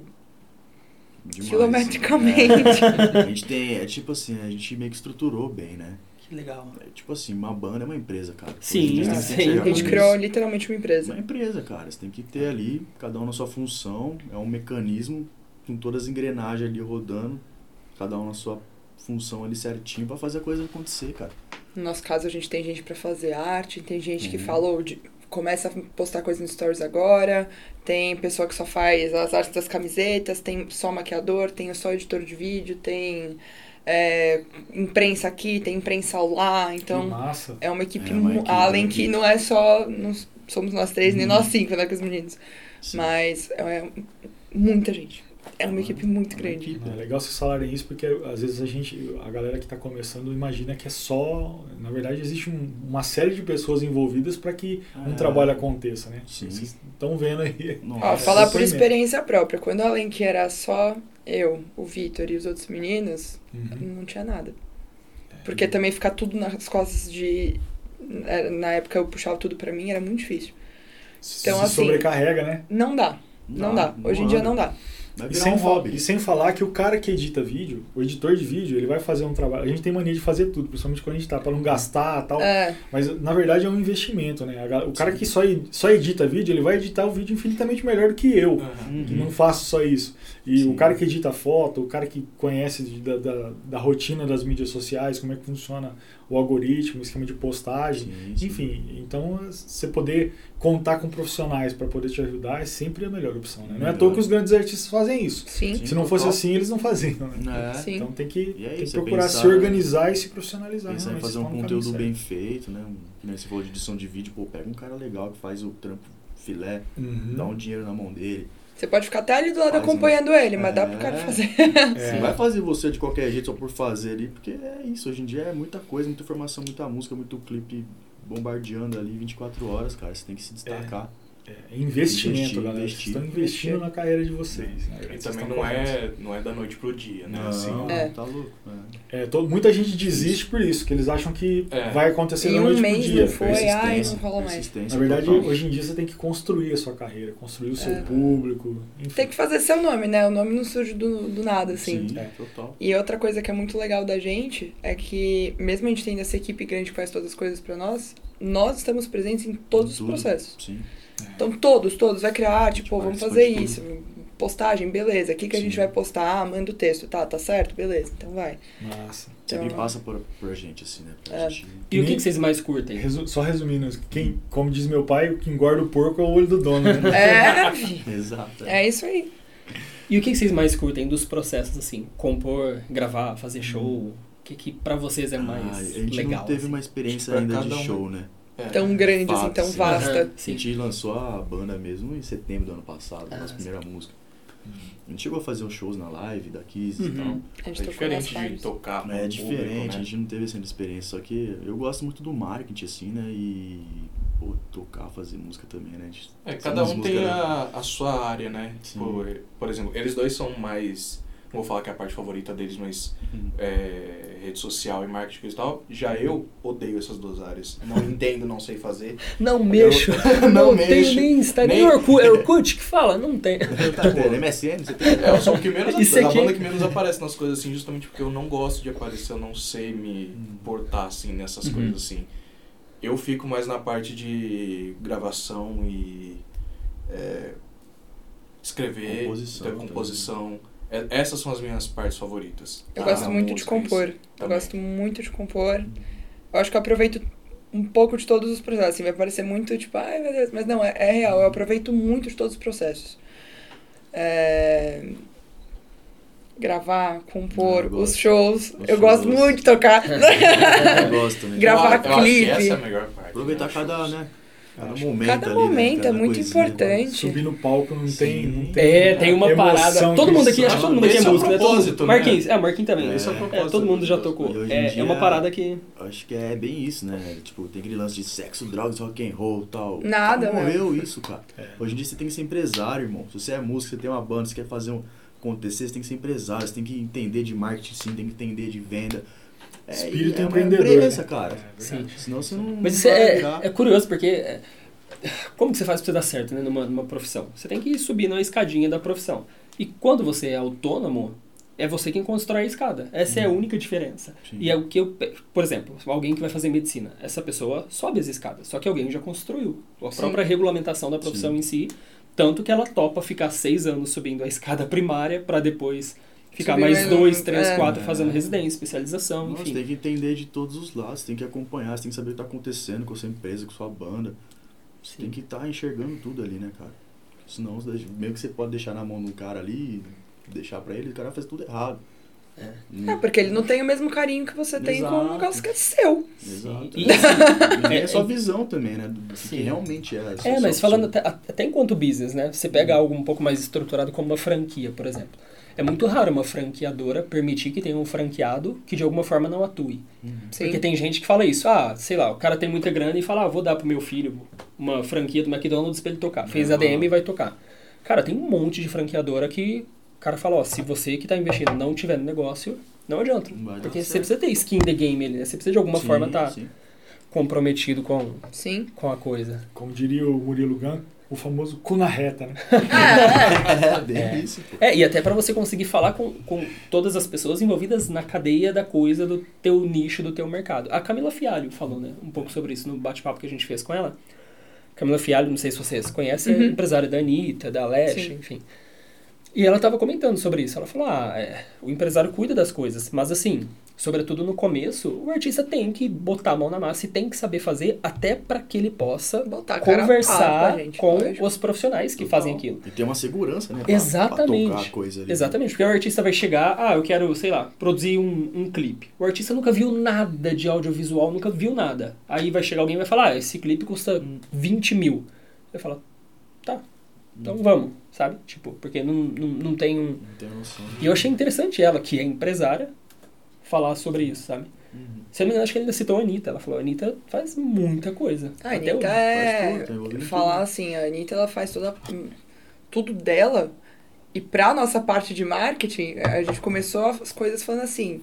Demais. quilometricamente. É, a gente tem, é tipo assim, a gente meio que estruturou bem, né? Que legal. É tipo assim, uma banda é uma empresa, cara. Sim, sim. A gente criou isso. literalmente uma empresa. Uma empresa, cara. Você tem que ter ali, cada um na sua função, é um mecanismo com todas as engrenagens ali rodando, cada um na sua função ali certinho pra fazer a coisa acontecer, cara. No nosso caso, a gente tem gente pra fazer arte, tem gente que Uhum. falou de começa a postar coisa no stories agora, tem pessoa que só faz as artes das camisetas, tem só maquiador, tem só editor de vídeo, tem é, imprensa aqui, tem imprensa lá, que então massa. é uma equipe, É uma equipe, além que não é só nós- somos nós três nem Uhum. nós cinco, né, com os meninos, Sim. mas é muita gente, é uma equipe muito grande. equipe. É legal vocês falarem isso porque às vezes a gente, a galera que está começando imagina que é só, na verdade existe um- uma série de pessoas envolvidas para que um É. trabalho aconteça, né? Sim. Vocês estão vendo aí. Nossa. Ó, falar por experiência própria, quando além que era só eu, o Vitor e os outros meninos, Uhum. não tinha nada. Porque também ficar tudo nas costas de. na- época eu puxava tudo pra mim, era muito difícil. Se Então, assim, sobrecarrega, né? Não dá. Não dá. Hoje em dia não dá. Vai E sem, um hobby. e sem falar que o cara que edita vídeo, o editor de vídeo, ele vai fazer um trabalho. A gente tem mania de fazer tudo, principalmente quando a gente tá, pra não gastar e tal. É, Mas na verdade é um investimento, né? O cara que só, só edita vídeo, ele vai editar o vídeo infinitamente melhor do que eu. Aham. que não faço só isso. E Sim. o cara que edita foto, o cara que conhece de- da, da, da rotina das mídias sociais, como é que funciona o algoritmo, o esquema de postagem, Sim, enfim. Então, você poder contar com profissionais para poder te ajudar é sempre a melhor opção. Né? Não é à toa que os grandes artistas fazem isso. sim. Sim, Se não fosse assim, eles não faziam. Né? É. Sim. Então tem que, E é tem que é procurar pensar- se organizar e se profissionalizar. Pensar em realmente, fazer um conteúdo bem feito, né? Um, você falou de edição de vídeo, pô, pega um cara legal que faz o trampo filé. Uhum. dá um dinheiro na mão dele. Você pode ficar até ali do lado Faz acompanhando ele, mas dá É. pro cara fazer. É. Não vai fazer você de qualquer jeito só por fazer ali, porque é isso. Hoje em dia é muita coisa, muita informação, muita música, muito clipe bombardeando ali 24 horas, cara. Você tem que se destacar. É investimento, Investir, galera. investir. Vocês estão investindo na carreira de vocês. né? E também não é, não é da noite pro dia, né? Não, Assim, É. tá louco. É. É, todo- muita gente desiste por isso, que eles acham que É. vai acontecer Em da um noite pro mês dia. não foi, ai, Persistência, não rola mais. Na verdade, total. hoje em dia você tem que construir a sua carreira, construir o seu É. público, enfim. Tem que fazer seu nome, né? O nome não surge do, do nada, assim. Sim, É. total. E outra coisa que é muito legal da gente é que, mesmo a gente tendo essa equipe grande que faz todas as coisas pra nós, nós estamos presentes em todos os Tudo. processos. Sim. Então, todos, todos. Vai criar arte, pô, Tipo, vamos participa fazer isso. Postagem, beleza. O que, que a gente vai postar? Ah, manda o texto. Tá, tá certo? Beleza. Então vai. Massa. Sempre Então- passa por, por gente, assim, né? É. gente... E o que, que vocês mais curtem? Resu- só resumindo, quem, como diz meu pai, o que engorda o porco é o olho do dono, né? É. Exato. é isso aí. E o que, que vocês mais curtem dos processos, assim? Compor, gravar, fazer show? O que, que pra vocês é mais Ah, a gente legal? não teve assim? uma experiência Pra ainda de um. show, né? É. Tão grande, assim, Fato, tão sim. vasta. A sim. gente lançou a banda mesmo em setembro do ano passado, Ah, nossa primeira música. A gente chegou a fazer uns shows na live da Kiss e Uhum. tal. A gente É diferente de tocar É público, diferente, né? a gente não teve essa experiência. Só que eu gosto muito do marketing, assim, né? E pô, tocar, fazer música também, né? A gente- É, cada um tem músicas- a, a sua área, né? Sim. Por, por exemplo, eles dois são mais. Não vou falar que é a parte favorita deles, mas Hum. é, rede social e marketing e tal. Já eu odeio essas duas áreas. Não entendo, não sei fazer. Não mexo. não tem mexo. nem Insta, nem, nem- Orkut. É Orkut que fala? Não tem. Tá MSN, você tem. É, eu sou o que menos Isso a aqui- banda que menos aparece nas coisas assim, justamente porque eu não gosto de aparecer, eu não sei me Hum. portar assim nessas Uhum. coisas assim. Eu fico mais na parte de gravação e é, escrever, Composição ter composição. É, essas são as minhas partes favoritas. Eu Ah, gosto na muito de compor. isso Eu também. gosto muito de compor. Eu acho que eu aproveito um pouco de todos os processos. Assim, vai parecer muito tipo, ai meu Deus, mas não, é, é real. Eu aproveito muito de todos os processos. É, Gravar, compor, Ah, os gosto. shows. Os eu gosto shows. muito de tocar. Eu gosto também. Gravar eu acho que clipe. Essa é a melhor parte. Aproveitar né? cada, né? Cada momento Cada ali, momento né? Cada é muito coisinha. importante. Subir no palco não tem, não tem. É, tem uma parada. Todo mundo aqui, acho que todo mundo aqui é é músico, né? Todo né? Marquinhos, é, Marquinhos também. Esse é É, propósito. todo mundo já tocou. É, é dia- uma parada que. Acho que é bem isso, né? Tipo, tem aquele lance de sexo, drogas, rock and roll e tal. Nada, Cara. Morreu isso, cara. É. Hoje em dia você tem que ser empresário, irmão. Se você é músico, você tem uma banda, você quer fazer um acontecer, você tem que ser empresário, você tem que entender de marketing, sim, tem que entender de venda. É, Espírito é uma empreendedor. empresa, né? cara. É, verdade. Senão você não. Mas isso é, é curioso, porque. é, Como que você faz pra você dar certo né, numa, numa profissão? Você tem que subir na escadinha da profissão. E quando você é autônomo, é você quem constrói a escada. Essa é a única diferença. Sim. E é o que eu. Por exemplo, alguém que vai fazer medicina. Essa pessoa sobe as escadas. Só que alguém já construiu. A Sim. própria regulamentação da profissão Sim. em si. Tanto que ela topa ficar seis anos subindo a escada primária para depois ficar Subir mais dois, um, três, é. quatro fazendo residência, especialização, Nossa, enfim. tem que entender de todos os lados, tem que acompanhar, você tem que saber o que está acontecendo com a sua empresa, com a sua banda. Você Sim. tem que estar enxergando tudo ali, né, cara? Senão, você- meio que você pode deixar na mão de um cara ali, deixar pra ele, o cara faz tudo errado. É. É, porque ele não tem o mesmo carinho que você tem com um Exato. negócio que é seu. Exato. E- E É, é sua é- visão também, né? Do que realmente é. É, mas falando até, até enquanto business, né? Você pega algo um pouco mais estruturado como uma franquia, por exemplo. É muito raro uma franqueadora permitir que tenha um franqueado que de alguma forma não atue. Sim. Porque tem gente que fala isso, ah, sei lá, o cara tem muita grana e fala, ah, vou dar pro meu filho uma franquia do McDonald's pra ele tocar. Fez. ADM e vai tocar. Cara, tem um monte de franqueadora que o cara fala, ó, se você que tá investindo não tiver no negócio, não adianta. Não Porque você precisa ter skin in the game ali, né? Você precisa de alguma forma estar Sim. comprometido com, Sim. com a coisa. Como diria o Murilo Gun, o famoso cu na reta, né? É, bem isso, pô. É, e até pra você conseguir falar com, com todas as pessoas envolvidas na cadeia da coisa do teu nicho, do teu mercado. A Camila Fialho falou, né, um pouco sobre isso no bate-papo que a gente fez com ela. Camila Fialho, não sei se vocês conhecem, Uhum. é empresária da Anitta, da Leste, enfim. E ela tava comentando sobre isso. Ela falou, ah, é, o empresário cuida das coisas, mas assim, sobretudo no começo, o artista tem que botar a mão na massa e tem que saber fazer até pra que ele possa conversar com os profissionais que Total. fazem aquilo. E tem uma segurança, né? Pra, Exatamente. Pra tocar a coisa ali. Exatamente, porque o artista vai chegar, ah, eu quero, sei lá, produzir um, um clipe. O artista nunca viu nada de audiovisual, nunca viu nada. Aí vai chegar alguém e vai falar, ah, esse clipe custa 20 mil. Vai falar, tá, então vamos, sabe? Tipo, porque não, não, não tem um... Não tenho noção. E eu achei interessante ela, que é empresária, falar sobre isso, sabe? Uhum. Se eu não me engano, acho que ele ainda citou a Anitta. Ela falou, a Anitta faz muita coisa. A Até Anitta hoje. é. faz tudo, falar tudo. assim, a Anitta ela faz toda. tudo dela. E pra nossa parte de marketing, a gente começou as coisas falando assim.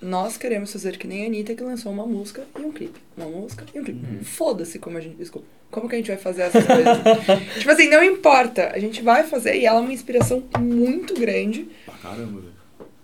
Nós queremos fazer que nem a Anitta que lançou uma música e um clipe. Uma música e um clipe. Uhum. Foda-se como a gente. Desculpa. Como que a gente vai fazer essas coisas? tipo assim, não importa. A gente vai fazer. E ela é uma inspiração muito grande Pra caramba, velho.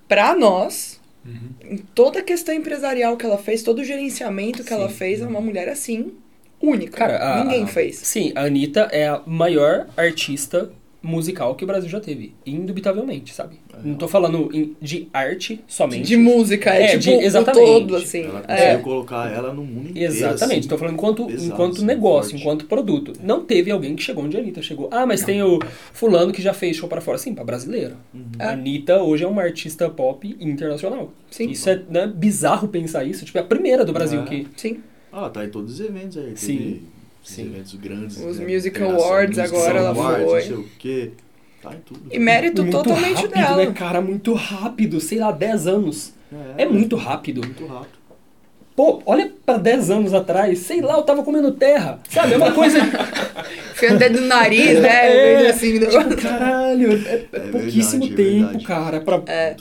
pra nós. Uhum. Em toda a questão empresarial que ela fez, todo o gerenciamento que ela Sim. fez, é uma mulher assim, única. Cara, a- Ninguém fez. Sim, a Anitta é a maior artista musical que o Brasil já teve. Indubitavelmente, sabe? Não tô falando em- de arte somente. De música, é, É, tipo de- o exatamente. todo, assim. Ela É. colocar ela no mundo inteiro. Exatamente, assim. tô falando enquanto, pesado, enquanto assim, negócio, forte. enquanto produto. Não teve alguém que chegou onde a Anitta chegou. Ah, mas tem o fulano que já fez show para fora. Sim, pra brasileiro. Uhum. É. A Anitta hoje é uma artista pop internacional. Sim. Isso é né, bizarro pensar isso. Tipo, é a primeira do Brasil É. que... Sim. Ah, tá em todos os eventos aí. Sim. Esses Sim. eventos grandes. Os né, Music Awards Music agora ela Awards, foi. Não sei o quê. Tá em tudo. E mérito muito totalmente rápido, dela. né, cara? Muito rápido. Sei lá, 10 anos. É muito rápido. Muito rápido. Pô, olha pra 10 anos atrás. Sei lá, eu tava comendo terra. Sabe? É uma coisa... Fica até do nariz, né? É, assim, tipo, caralho. É, é É pouquíssimo verdade, é tempo, verdade. cara, pra, É.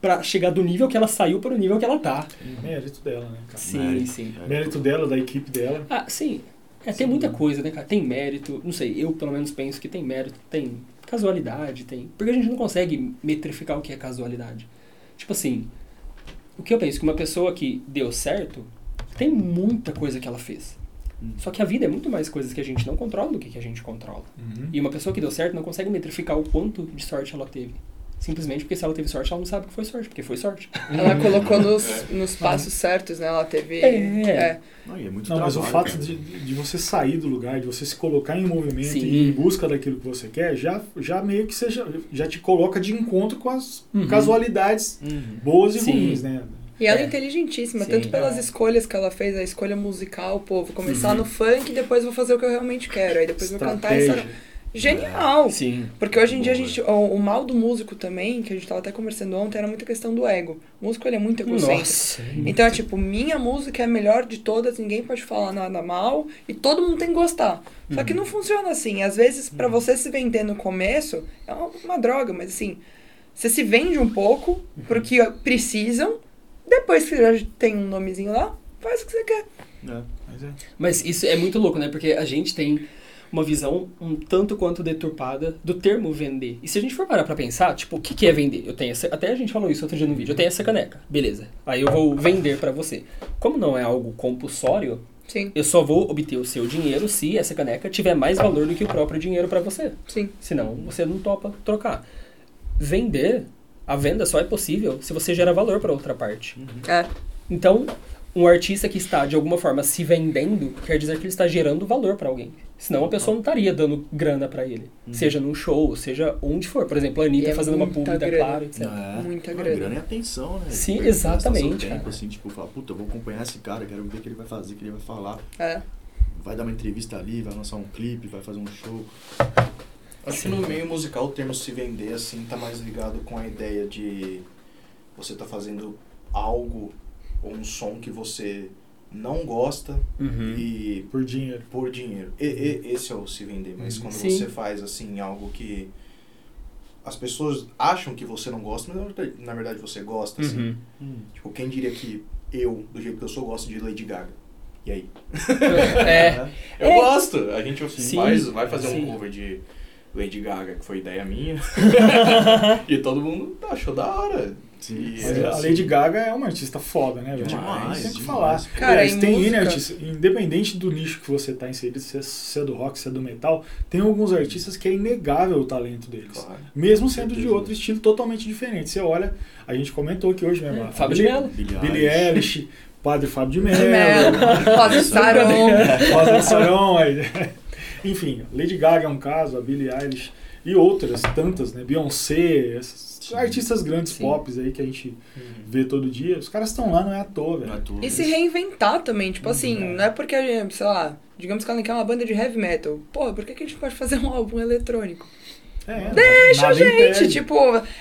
Pra chegar do nível que ela saiu pro nível que ela tá. Mérito dela, né, cara? Sim, Mérito. sim. É. Mérito dela, da equipe dela. Ah, sim. É, tem muita coisa, né, cara? Tem mérito. Não sei, eu pelo menos penso que tem mérito. Tem casualidade, tem. Porque a gente não consegue metrificar o que é casualidade. Tipo assim, o que eu penso? Que uma pessoa que deu certo, tem muita coisa que ela fez. Hum. Só que a vida é muito mais coisas que a gente não controla do que que a gente controla. Uhum. E uma pessoa que deu certo não consegue metrificar o quanto de sorte ela teve. Simplesmente porque se ela teve sorte, ela não sabe que foi sorte, porque foi sorte. Ela colocou nos, nos passos certos, né? Ela teve. É. Não, e é muito Não, mas o trabalho, fato cara. de, de você sair do lugar, de você se colocar em movimento Sim. e em busca daquilo que você quer, já, já meio que seja, já te coloca de encontro com as Uhum. casualidades Uhum. boas e Sim. ruins, né? E ela é É. inteligentíssima, Sim. tanto pelas É. escolhas que ela fez, a escolha musical, pô, vou começar Uhum. no funk e depois vou fazer o que eu realmente quero. Aí depois vou cantar essa. Genial! Sim. Porque hoje em dia a gente. O, o mal do músico também, que a gente tava até conversando ontem, era muita questão do ego. O músico ele é muito egocêntrico. Nossa. Então é tipo, minha música é a melhor de todas, ninguém pode falar nada mal e todo mundo tem que gostar. Só que não funciona assim. Às vezes, pra você se vender no começo, é uma, uma droga, mas assim, você se vende um pouco porque precisam, depois que já tem um nomezinho lá, faz o que você quer. É. Mas é. Mas isso é muito louco, né? Porque a gente tem uma visão um tanto quanto deturpada do termo vender. E se a gente for parar pra pensar, tipo, o que, que é vender? Eu tenho essa, até a gente falou isso outro dia no vídeo. Eu tenho essa caneca, beleza. Aí eu vou vender pra você. Como não é algo compulsório, Sim, eu só vou obter o seu dinheiro se essa caneca tiver mais valor do que o próprio dinheiro pra você. sim. Senão você não topa trocar. Vender, a venda só é possível se você gera valor para outra parte. É. Então, um artista que está de alguma forma se vendendo quer dizer que ele está gerando valor para alguém. Senão a pessoa não estaria dando grana para ele. Seja num show, seja onde for. Por exemplo, a Anitta é fazendo uma da grana. Claro, etc. É. Muita grana. grana e atenção, né? Sim, seu exatamente, Tempo, assim, tipo, falar, puta, eu vou acompanhar esse cara, quero ver o que ele vai fazer, o que ele vai falar. É. Vai dar uma entrevista ali, vai lançar um clipe, vai fazer um show. Acho que no meio musical o termo se vender assim tá mais ligado com a ideia de você tá fazendo algo ou um som que você não gosta Uhum. e Por dinheiro. por dinheiro. E, e- esse é o se vender, mas Uhum. quando Sim. você faz assim algo que as pessoas acham que você não gosta, mas na verdade, você gosta assim. Uhum. Tipo, quem diria que eu, do jeito que eu sou, gosto de Lady Gaga? E aí? É. Eu É. gosto. A gente Sim. faz, vai fazer Sim. um cover de Lady Gaga, que foi ideia minha. e todo mundo achou da hora. Sim. Mas é a. Lady Gaga é uma artista foda, né, velho? Demais, Tem que falar. Cara, Aliás, em tem música- independente do nicho que você tá inserido, se é, se é do rock, se é do metal, tem alguns artistas que é inegável o talento deles. Claro. Mesmo sendo de outro estilo totalmente diferente. Você olha, a gente comentou aqui hoje mesmo. a Fábio de Billie- Mello. Billie Billie Eilish, Padre Fábio de Mello, Melo, Rosa Saron. Padre Sarão, aí. Enfim, Lady Gaga é um caso, a Billie Eilish e outras tantas, né? Beyoncé, esses Sim. artistas grandes Sim. pops aí que a gente Uhum. vê todo dia. Os caras estão lá, não é à toa, velho. É tudo. E se reinventar também, tipo assim, Uhum. não é porque, sei lá, digamos que ela quer uma banda de heavy metal. Pô, por que, que a gente pode fazer um álbum eletrônico? É, Deixa, gente! impede. Tipo,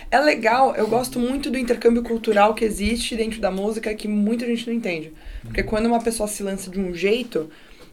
é legal. Eu gosto muito do intercâmbio cultural que existe dentro da música que muita gente não entende. Porque quando uma pessoa se lança de um jeito,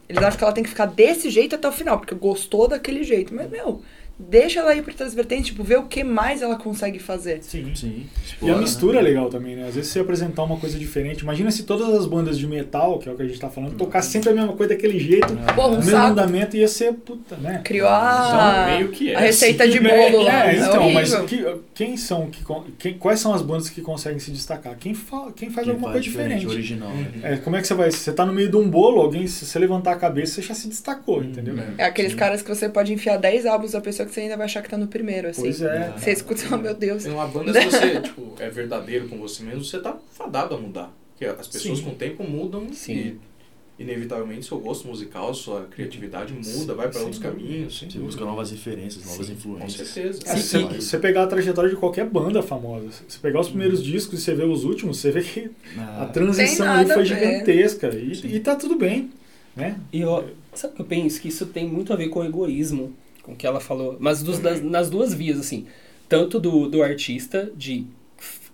eles acham que ela tem que ficar desse jeito até o final, porque gostou daquele jeito. Mas, meu, deixa ela ir por outras vertentes, tipo, ver o que mais ela consegue fazer. Sim. Sim. E a mistura é né? legal também, né? Às vezes você apresentar uma coisa diferente. Imagina se todas as bandas de metal, que é o que a gente tá falando, tocar sempre a mesma coisa daquele jeito, o um mesmo saco. andamento ia ser puta, né? Criou a, Então, meio que é a receita de bolo lá. É, É, então, mas horrível. que- quem são que quem- quais são as bandas que conseguem se destacar? Quem, fa, quem faz Quem alguma faz coisa diferente? original, né? Uhum. É, como é que você vai? Você tá no meio de um bolo, alguém, se você levantar a cabeça, você já se destacou, entendeu? É aqueles Sim. caras que você pode enfiar 10 álbuns da pessoa que você ainda vai achar que tá no primeiro, assim. Pois é. Você escuta fala, meu Deus. Tem uma banda, se você tipo, é verdadeiro com você mesmo, você tá fadado a mudar. Porque as pessoas Sim. com o tempo mudam Sim. e, inevitavelmente, seu gosto musical, sua criatividade muda, vai para outros caminhos. sem Você busca novas referências, novas Com influências. certeza. É, se Sim, você, você pegar a trajetória de qualquer banda famosa, se você pegar os primeiros discos e você ver os últimos, você vê que a Ah, transição Tem ali foi a gigantesca. E, Sim. e tá tudo bem, né? E eu, sabe o que eu penso? Que isso tem muito a ver com o egoísmo, com o que ela falou. Mas dos- das- nas duas vias, assim. Tanto do, do artista, de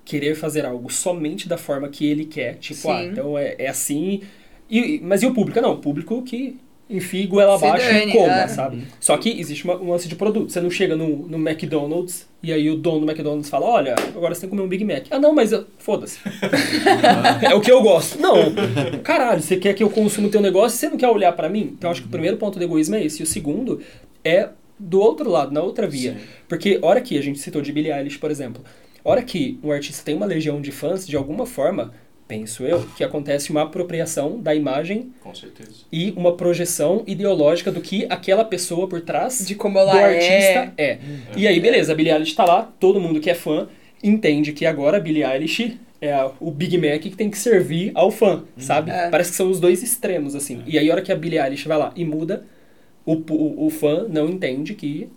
querer fazer algo somente da forma que ele quer. Tipo, Sim. ah, então é, é assim. E, mas e o público? Não, o público que enfia goela abaixo e coma, é. sabe? Só que existe uma, um lance de produto. Você não chega no, no McDonald's e aí o dono do McDonald's fala, olha, agora você tem que comer um Big Mac. Ah, não, mas eu- foda-se. é o que eu gosto. Não. Caralho, você quer que eu consuma o teu negócio e você não quer olhar pra mim? Então acho que o primeiro ponto do egoísmo é esse. E o segundo é do outro lado, na outra via. Sim. Porque hora que a gente citou de Billie Eilish, por exemplo, hora que um artista tem uma legião de fãs, de alguma forma, penso eu, que acontece uma apropriação da imagem Com certeza. e uma projeção ideológica do que aquela pessoa por trás De como do ela artista é. é. E aí, beleza, a Billie Eilish tá lá, todo mundo que é fã entende que agora a Billie Eilish é o Big Mac que tem que servir ao fã, sabe? É. Parece que são os dois extremos, assim. E aí, a hora que a Billie Eilish vai lá e muda, o, o, o fã não entende que...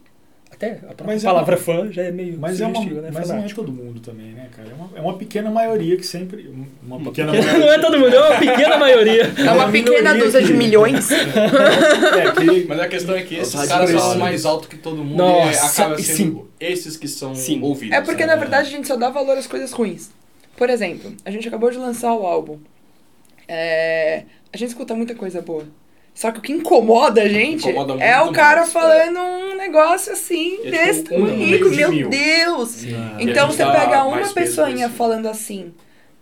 Até a própria Mas é palavra fã já é meio Mas, é uma, né? mas não é todo mundo também, né, cara? É uma, é uma pequena maioria que sempre. Uma, Uma pequena. Não é todo mundo, é uma pequena maioria. É uma pequena dúzia de milhões. É, que, Mas a questão é que esses Os caras falam mais alto que todo mundo Nossa, e acaba sendo esses que são Sim. ouvidos. É porque, né? na verdade, a gente só dá valor às coisas ruins. Por exemplo, a gente acabou de lançar o álbum. É, A gente escuta muita coisa boa. Só que o que incomoda a gente Incomoda é o cara mais, falando um negócio assim, É tipo desse tamanho. meio de Meu mil. Deus! Ah, Então você dá pega uma pessoinha isso. falando assim,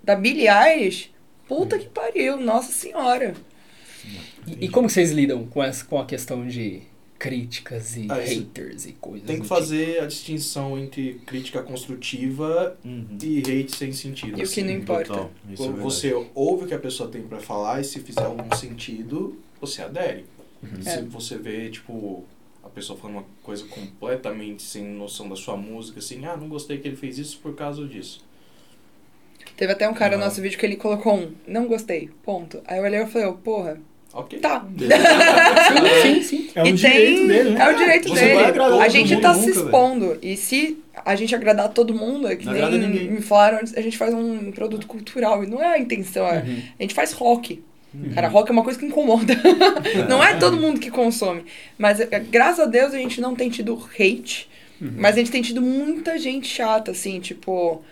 da Billie Eilish, puta que pariu, nossa senhora. E, e como vocês lidam com, essa, com a questão de críticas e Ah, haters e coisas Tem que do fazer a distinção entre crítica construtiva Uhum. e hate sem sentido. E o que assim. não importa. É você ouve o que a pessoa tem pra falar e se fizer algum sentido, você adere. Uhum. Se É. você vê, tipo, a pessoa falando uma coisa completamente sem noção da sua música, assim, ah, não gostei que ele fez isso por causa disso. Teve até um cara no Ah. nosso vídeo que ele colocou um, não gostei, ponto. Aí eu olhei e falei, oh, porra, Ok. tá. Sim, sim. é um E direito tem- dele, né? É o direito Você dele. A gente mundo tá nunca, se velho. expondo. E se a gente agradar todo mundo, é que Não nem me falaram antes, a gente faz um produto cultural. E não é a intenção, é, Uhum. a gente faz rock. Cara, rock é uma coisa que incomoda. não é todo mundo que consome. Mas é, graças a Deus a gente não tem tido hate. Mas a gente tem tido muita gente chata, assim, tipo...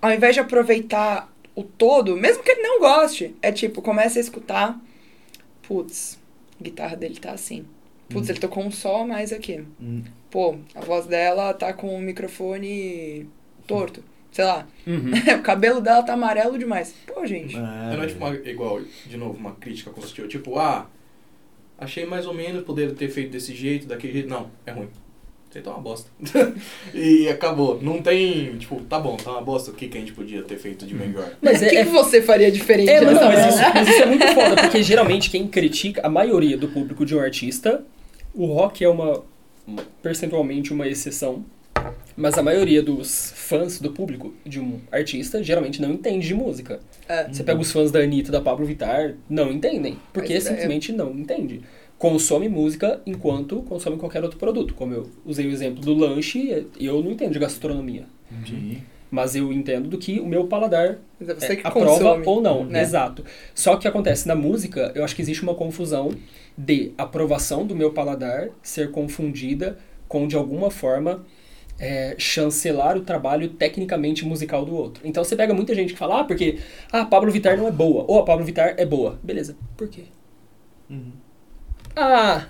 Ao invés de aproveitar o todo, mesmo que ele não goste, é tipo, começa a escutar... Putz, a guitarra dele tá assim. Putz, ele tocou um sol a mais aqui. Hum. Pô, a voz dela tá com o microfone torto. Sei lá, Uhum. o cabelo dela tá amarelo demais. Pô, gente. É, não é tipo uma, igual, de novo, uma crítica construtiva. Tipo, ah, achei mais ou menos, poderia ter feito desse jeito, daquele jeito. Não, é ruim. Você tá uma bosta. e acabou. Não tem, tipo, tá bom, tá uma bosta. O que, que a gente podia ter feito de melhor? Mas o é, que, é que você faria diferente É, mas, não, mas, isso, mas isso é muito foda, porque geralmente quem critica, a maioria do público de um artista, o rock é uma, uma- percentualmente uma exceção, mas a maioria dos fãs do público de um artista geralmente não entende de música. É. Você pega os fãs da Anitta, da Pablo Vittar, não entendem, porque é- simplesmente não entende. Consome música enquanto consome qualquer outro produto. Como eu usei o exemplo do lanche, eu não entendo de gastronomia. Mas eu entendo do que o meu paladar é é, aprova consome. ou não, né? exato. Só que o que acontece na música, eu acho que existe uma confusão de aprovação do meu paladar ser confundida com, de alguma forma, é, chancelar o trabalho tecnicamente musical do outro. Então você pega muita gente que fala, ah, porque ah, a Pablo Vittar não é boa, ou a Pablo Vittar é boa. Beleza, por quê? Uhum. Ah,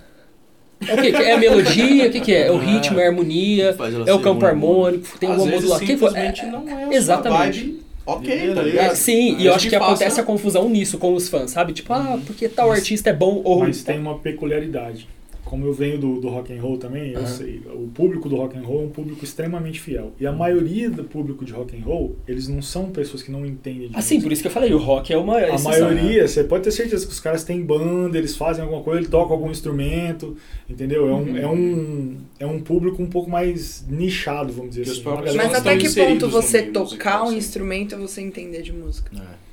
é o que? É a melodia? O que, que é? É o Ah, ritmo, é a harmonia, é o campo harmônico, tem uma modulação. que simplesmente não é Exatamente. vibe. Ok, tá ligado? Sim, e É eu acho que faça- acontece a confusão nisso com os fãs, sabe? Tipo, ah, porque tal artista é bom ou Mas tem uma peculiaridade. Como eu venho do, do rock and roll também, eu Aham. sei, o público do rock and roll é um público extremamente fiel. E a maioria do público de rock and roll, eles não são pessoas que não entendem de Assim, música. por isso que eu falei, o rock é uma A exceção. maioria, você pode ter certeza que os caras têm banda, eles fazem alguma coisa, eles tocam algum instrumento, entendeu? É um, Uhum. é um, é um público um pouco mais nichado, vamos dizer Que assim. Mas até que ponto você tocar um sim. instrumento é você entender de música? É.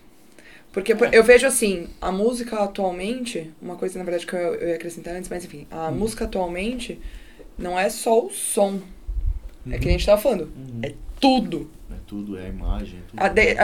Porque por- eu vejo assim, a música atualmente, uma coisa na verdade que eu, eu ia acrescentar antes, mas enfim, a Hum. música atualmente não é só o som. É Uhum. que a gente tava falando. Uhum. É tudo. É tudo, é a imagem. é tudo. A de-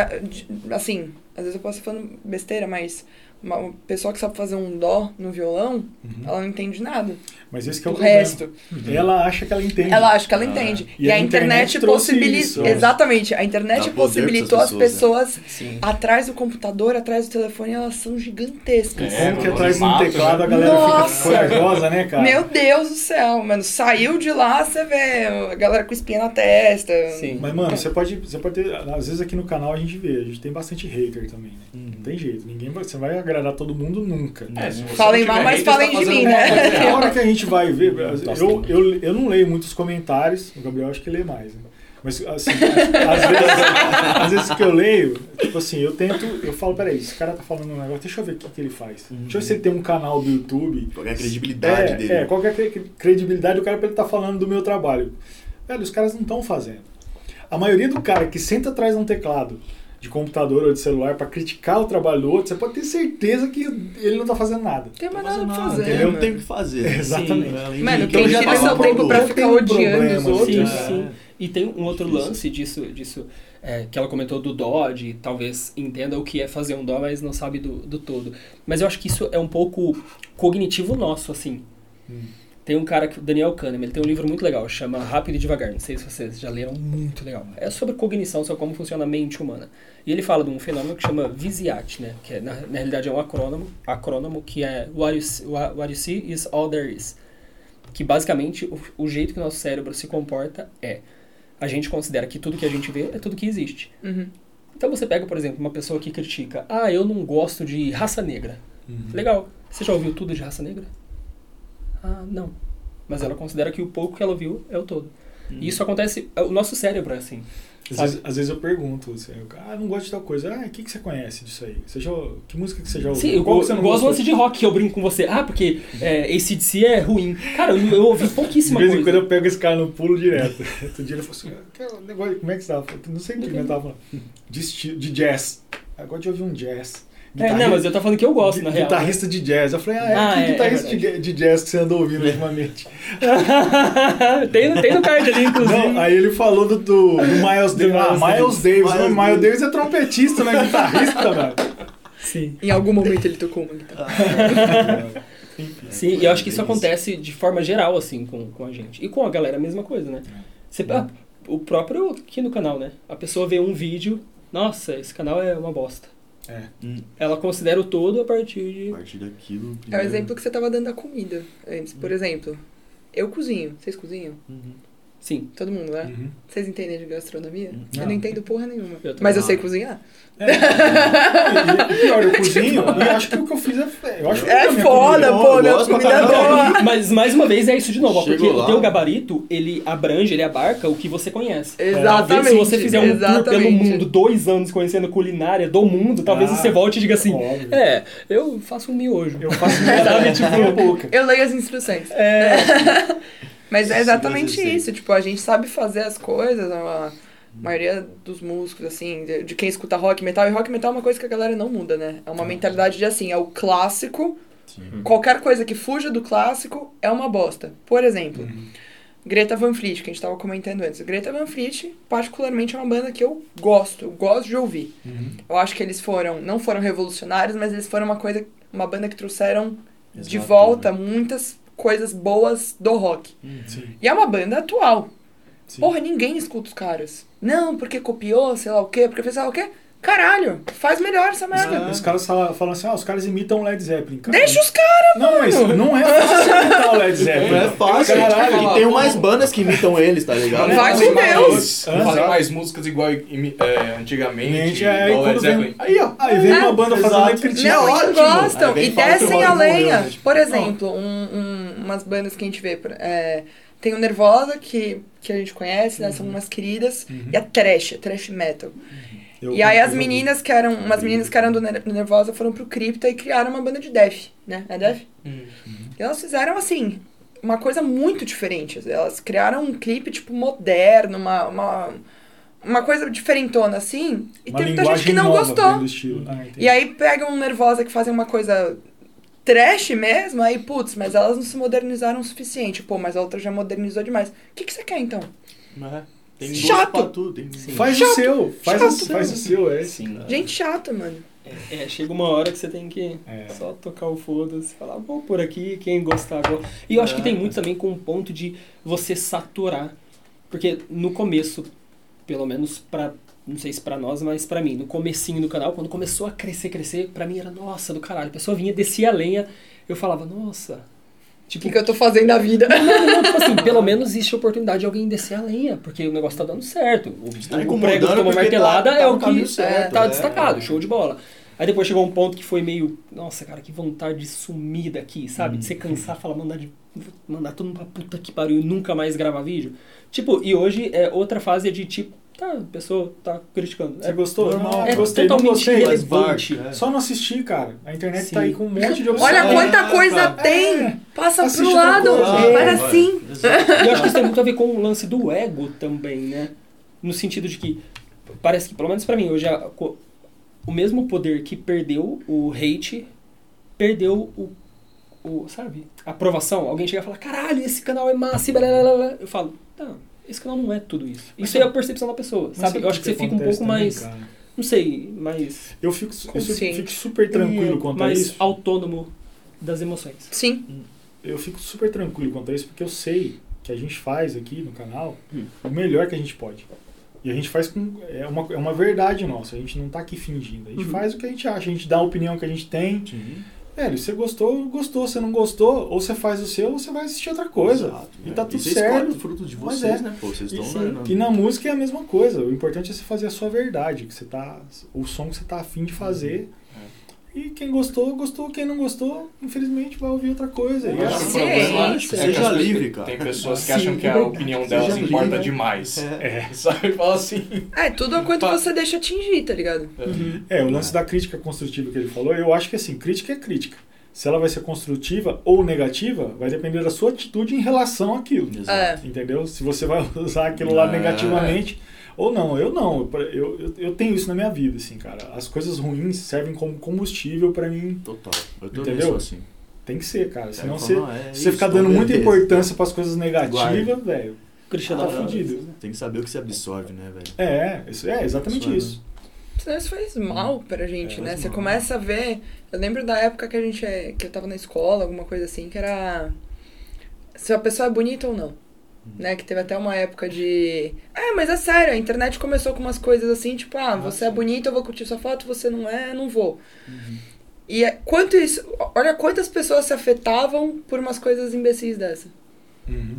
a- assim, às vezes eu posso estar falando besteira, mas uma, pessoa que sabe fazer um dó no violão, Uhum. ela não entende nada. Mas esse que é o, o problema. resto. Ela acha que ela entende. Ela acha que ela Ah, entende. e E, a a internet internet, possibilitou. né? Exatamente. A internet Dá possibilitou as pessoas, pessoas Sim. atrás do computador, atrás do telefone, elas são gigantescas. É, Como que mano, atrás de um teclado né? a galera Nossa! fica corajosa, né, cara? Meu Deus do céu, mano. Saiu de lá, você vê a galera com espinha na testa. Sim. Mas, mano, você pode, você pode ter. Às vezes aqui no canal a gente vê, a gente tem bastante hater também, né? Uhum. Não tem jeito. Ninguém vai, você vai agradar todo mundo nunca. É, se você Falem mal, mas falem tá de mim, né? errada. hora que a gente vai ver, Nossa, eu, eu, eu não leio muitos comentários, o Gabriel acho que lê mais, né? Mas assim, às vezes, às vezes que eu leio, tipo assim, eu tento, eu falo, peraí, esse cara tá falando um negócio, deixa eu ver o que, que ele faz. Uhum. Deixa eu ver se ele tem um canal do YouTube. Qual é a credibilidade é, dele? É, qual é a cre- credibilidade do cara pra ele estar falando do meu trabalho? Velho, os caras não estão fazendo. A maioria do cara que senta atrás de um teclado de computador ou de celular pra criticar o trabalho do outro, você pode ter certeza que ele não tá fazendo nada. Não tem mais faz nada pra fazer. entendeu? Não mano. tem o que fazer. Exatamente. Sim, Mano, quem Então já tira tá seu tempo pra produção. ficar um odiando problema, os outros. Sim, né? sim. E tem um outro Difícil. lance disso, disso é, que ela comentou do dó, de talvez entenda o que é fazer um dó, mas não sabe do, do todo. Mas eu acho que isso é um pouco cognitivo nosso, assim. Hum. Tem um cara, que- o Daniel Kahneman, ele tem um livro muito legal, chama Rápido e Devagar. Não sei se vocês já leram, muito legal. É sobre cognição, sobre como funciona a mente humana. E ele fala de um fenômeno que chama VISIAT, né? Que é, na, na realidade é um acrônimo, acrônimo que é what you, see- what what you see is all there is. Que basicamente o, o jeito que o nosso cérebro se comporta é a gente considera que tudo que a gente vê é tudo que existe. Uhum. Então você pega, por exemplo, uma pessoa que critica, ah, eu não gosto de raça negra. Uhum. Legal. Você já ouviu tudo de raça negra? Ah, não. Mas ela considera que o pouco que ela ouviu é o todo. E isso acontece, o nosso cérebro é assim. Às vezes, às vezes eu pergunto, assim, eu, ah, não gosto de tal coisa. Ah, o que, que você conhece disso aí? Você já, que música que você já ouviu? Sim, eu, Qual que você eu não gosto do gostou? lance de rock, que eu brinco com você. Ah, porque é, ACDC é ruim. Cara, eu, eu ouvi De pouquíssima vez em coisa. quando eu pego esse cara no pulo direto. Outro dia ele falou assim, "Que é o negócio, como é que você tava falando? Não sei o que ele tava falando. De, esti- de jazz. Agora de ouvir um jazz. É, não, mas eu tô falando que eu gosto, na real. Guitarrista de jazz. Eu falei, ah, é, Ah, que é, guitarrista é de, jazz que você andou ouvindo ultimamente? tem, no- tem no card ali, inclusive. Não, aí ele falou do, do, do Miles Do Davis. Ah, Miles Davis. Davis. Miles Miles, Miles Davis é trompetista, não é guitarrista, velho. Sim. Em algum momento ele tocou uma guitarra. Enfim. Sim, e eu acho que isso acontece de forma geral, assim, com, com a gente. E com a galera, a mesma coisa, né? Você, ah, o próprio aqui no canal, né? A pessoa vê um vídeo, nossa, esse canal é uma bosta. É. Hum, Ela considera o todo a partir de... a partir daquilo. É o primeiro- exemplo que você tava dando da comida antes. Por exemplo, eu cozinho. Vocês cozinham? Uhum. Sim. Todo mundo, né? Uhum. Vocês entendem de gastronomia? Eu Não. não entendo porra nenhuma. Eu Mas eu não. sei cozinhar. É. E, pior, eu cozinho e acho que o que eu fiz é. Eu acho que É foda, comida- pô, eu minha gosto pra comida é boa. Mas mais uma vez é isso de novo, ó, porque Chegou o lá. teu gabarito, ele abrange, ele abarca o que você conhece. Exatamente. Talvez se você fizer um tour pelo exatamente. mundo, dois anos conhecendo culinária do mundo, talvez Ah, você volte e diga assim, óbvio. é, eu faço um miojo. Eu faço Sabe, tipo tipo, boca. Eu leio as instruções. É, Mas é exatamente sim, sim. isso. Tipo, a gente sabe fazer as coisas. A maioria dos músicos, assim, de, de quem escuta rock metal. E rock metal é uma coisa que a galera não muda, né? É uma mentalidade de assim, é o clássico. Sim. Qualquer coisa que fuja do clássico é uma bosta. Por exemplo, Greta Van Fleet, que a gente tava comentando antes. Greta Van Fleet, particularmente, é uma banda que eu gosto, eu gosto de ouvir. Uhum. Eu acho que eles foram, não foram revolucionários, mas eles foram uma coisa, uma banda que trouxeram de Exato, volta né? muitas coisas boas do rock. Sim, E é uma banda atual. sim. Porra, ninguém escuta os caras. Não, porque copiou, sei lá o quê, porque fez sei lá o quê. Caralho, faz melhor essa merda. os caras falam, assim, ah, os caras imitam Led Zeppelin. Cara, Deixa os caras. Não, mas não é fácil imitar o Led Zeppelin. Não é fácil, Caralho. e tem umas bandas que imitam eles, tá ligado? Vai Fazem com mais- Deus. Não fazem mais músicas igual é, antigamente, Gente, é, igual Led quando vem- Zeppelin. Aí, ó. Aí vem uma banda fazendo e critica. Não, ótimo. e gostam. E descem a lenha. Por exemplo, um, um- umas bandas que a gente vê. é, tem o Nervosa, que, que a gente conhece, né? São umas queridas. Uhum. E a Trash, a Trash Metal. Eu- e aí as meninas que eram. Umas meninas que eram do Ner- do Nervosa foram pro Cripta e criaram uma banda de Death, né? É Death? E elas fizeram assim. Uma coisa muito diferente. Elas criaram um clipe, tipo, moderno, uma, uma, uma coisa diferentona, assim. E Uma tem muita gente que não gostou. estilo. Ah. E aí pegam um Nervosa que fazem uma coisa trash mesmo, aí, putz, mas elas não se modernizaram o suficiente. Pô, mas a outra já modernizou demais. O que, que você quer, então? É. Tem Chato. gosto pra tudo. Tem... Faz o seu, faz, o, chato. faz o seu, é. sim. Gente chata, mano. É, chega uma hora que você tem que É. só tocar o foda-se, falar, vou por aqui, quem gostar agora. E eu acho que tem muito também com o ponto de você saturar. Porque no começo, pelo menos pra. Não sei se pra nós, mas pra mim, no comecinho do canal, quando começou a crescer, crescer, pra mim era, nossa, do caralho. A pessoa vinha, descia a lenha, eu falava, nossa. O Tipo, que, que eu tô fazendo da vida? não, não, tipo assim, pelo menos existe a oportunidade de alguém descer a lenha, porque o negócio tá dando certo. O, Tá o prego que toma porque martelada tá- tá é o que é, certo, tá é. destacado, show de bola. Aí depois chegou um ponto que foi meio, nossa, cara, que vontade de sumir daqui, sabe? De você cansar, falar, mandar, de, mandar todo mundo pra puta que pariu e nunca mais gravar vídeo. Tipo, e hoje é outra fase de tipo, tá, a pessoa tá criticando. Você É, gostou? normal. Não, é gostei, não totalmente gostei. Relevante. parte, é. Só não assistir, cara. A internet Sim. tá aí com um monte de opções. Olha É, quanta coisa tá. tem! É. Passa Assiste pro lado, coisa. faz assim. E eu acho que isso tem muito a ver com o lance do ego também, né? No sentido de que parece que, pelo menos pra mim, hoje a- o mesmo poder que perdeu o hate, perdeu o, o sabe, a aprovação. Alguém chega e fala, caralho, esse canal é massa, e blá, blá, blá, blá. Eu falo, não, esse canal não é tudo isso. Mas Isso é sabe- a percepção da pessoa, sabe? Eu acho que você fica um pouco também, mais, cara? não sei, mais, Eu fico, eu fico, super tranquilo é, quanto a mais isso. autônomo das emoções. Sim. Eu fico super tranquilo quanto a isso, porque eu sei que a gente faz aqui no canal Hum. o melhor que a gente pode. E a gente faz com. É uma, é uma verdade nossa. A gente não tá aqui fingindo. A gente Uhum. faz o que a gente acha. A gente dá a opinião que a gente tem. Sim. Velho, você gostou, gostou. Você não gostou, ou você faz o seu, ou você vai assistir outra coisa. Exato, e é. tá tudo você certo. o fruto de Mas vocês, é. né? Pô, vocês E estão sim. né, E na música é a mesma coisa. O importante é você fazer a sua verdade, que você tá, o som que você tá afim de fazer. E quem gostou, gostou. Quem não gostou, infelizmente vai ouvir outra coisa. E acho assim, Sim, é que Seja livre, cara. Tem pessoas que Sim, acham que a opinião delas livre, importa né? demais. É. é. Sabe? Fala assim. É, tudo a quanto Pa- você deixa atingir, tá ligado? É, o lance da crítica construtiva que ele falou, eu acho que assim, crítica é crítica. Se ela vai ser construtiva ou negativa, vai depender da sua atitude em relação àquilo. Exato. Entendeu? Se você vai usar aquilo lá É. negativamente ou não. Eu não. Eu, eu, eu tenho isso na minha vida, assim, cara. As coisas ruins servem como combustível pra mim. Total. Eu Entendeu? assim. Tem que ser, cara. Senão É, você, não, é se você ficar dando muita importância pras coisas negativas, velho. Cristiano Tá Ronaldo. fudido. Tem que saber o que se absorve, né, velho? É, isso, é exatamente Isso é, isso. Senão isso faz mal pra gente, É, né? Você mal. começa a ver. Eu lembro da época que a gente é, que eu tava na escola, alguma coisa assim, que era. Se a pessoa é bonita ou não. Né? Que teve até uma época de. É, mas é sério, a internet começou com umas coisas assim, tipo, ah, você é bonita, eu vou curtir sua foto, você não é, eu não vou. E é, quanto isso. Olha quantas pessoas se afetavam por umas coisas imbecis dessa. Uhum.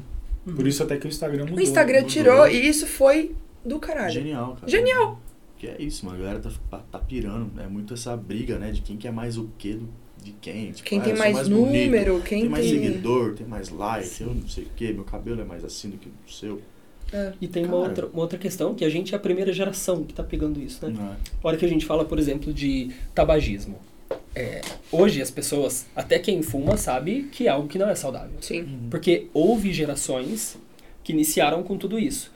Por isso até que o Instagram mudou. O Instagram mudou. tirou e isso foi do caralho. Genial, cara. Genial. Que é isso, mano. A galera tá, tá pirando. É muito essa briga, né? De quem quer mais o quê do, de quem. Tipo, Quem ah, tem mais, bonito, número, quem tem mais tem. seguidor, tem mais like, eu não sei o quê. Meu cabelo é mais assim do que o seu. É. E tem uma outra, uma outra questão, que a gente é a primeira geração que tá pegando isso, né? Não é? A hora que a gente fala, por exemplo, de tabagismo. É, hoje as pessoas, até quem fuma, sabe que é algo que não é saudável. Sim. Porque houve gerações que iniciaram com tudo isso.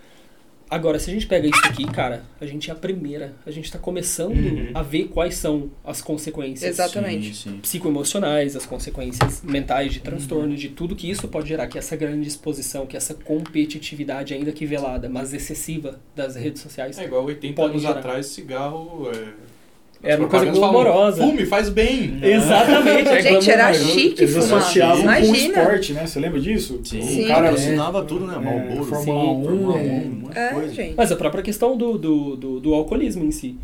Agora, se a gente pega isso aqui, cara, a gente é a primeira. A gente tá começando Uhum. a ver quais são as consequências Exatamente. Sim, sim. psicoemocionais, as consequências mentais de transtorno, de tudo que isso pode gerar, que essa grande exposição, que essa competitividade ainda que velada, mas excessiva das redes sociais. É igual 80 Pode anos gerar. atrás, cigarro. É, Era uma as coisa glamourosa. Fume, faz bem. Exatamente. é Gente, era chique Eles fumar. associavam com o esporte, né? Você lembra disso? Sim, Sim. O cara É. ensinava tudo, né? Malboro, Fórmula sim, 1, Fórmula 1, é, um É, coisa. gente. Mas a própria questão do, do, do, do alcoolismo em si.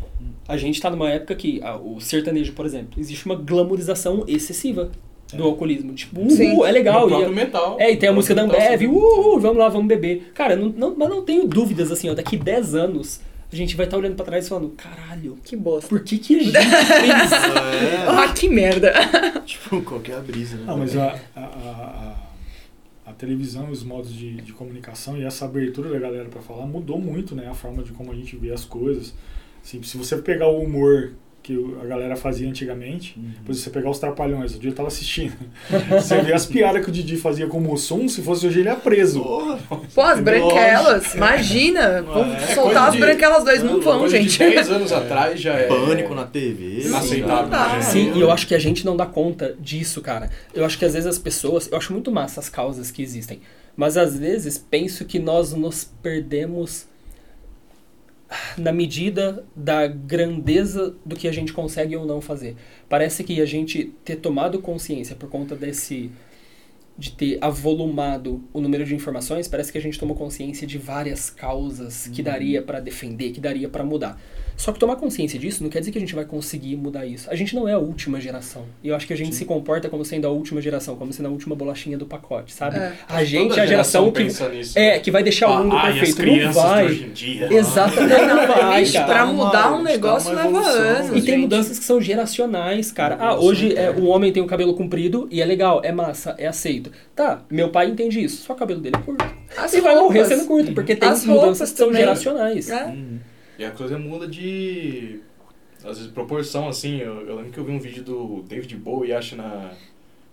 A gente tá numa época que ah, o sertanejo, por exemplo, existe uma glamorização excessiva do alcoolismo. Tipo, uhul, é legal. No e metal. É, e tem a música da Ambev, uhul, vamos lá, vamos beber. Cara, não, não, mas não tenho dúvidas, assim, ó, daqui 10 anos a gente vai estar olhando pra trás e falando, caralho, Que bosta. por que que a gente fez É, Ah, que merda. tipo, qualquer brisa, né? Não, mas a, a, a, a- televisão, os modos de, de comunicação e essa abertura da galera pra falar mudou muito, né? A forma de como a gente vê as coisas. Assim, se você pegar o humor que a galera fazia antigamente, Uhum. depois você pegar os Trapalhões, o dia eu tava assistindo. Você vê as piadas que o Didi fazia com o Mussum, se fosse hoje ele é preso. Porra, Pô, as branquelas, imagina. Vão É, soltar as de- branquelas dois, não Não, vão, gente. De 10 anos atrás já é. pânico na TV. Inaceitável. Não dá. né? Sim, e eu acho que a gente não dá conta disso, cara. Eu acho que às vezes as pessoas. Eu acho muito massa as causas que existem. Mas às vezes penso que nós nos perdemos na medida da grandeza do que a gente consegue ou não fazer. Parece que a gente ter tomado consciência por conta desse. De ter avolumado o número de informações, parece que a gente tomou consciência de várias causas que daria pra defender, que daria pra mudar. Só que tomar consciência disso não quer dizer que a gente vai conseguir mudar isso. A gente não é a última geração. E eu acho que a gente se comporta como sendo a última geração, como sendo a última bolachinha do pacote, sabe? É. A gente Toda é a geração que pensa nisso. é que vai deixar o mundo Ah, e as perfeito. Não vai. hoje em dia. Exatamente, não vai, cara. pra mudar um está negócio uma leva anos. E tem mudanças que são geracionais, cara. Ah, hoje é, o homem tem o cabelo comprido e é legal, é massa, é aceito. Tá, meu pai entende isso, só o cabelo dele é curto. As e vai morrer roupas. sendo curto, porque tem As mudanças roupas que são também. geracionais. É. Uhum. E a coisa muda de. Às vezes, proporção, assim. Eu, eu lembro que eu vi um vídeo do David Bowie, acho, na,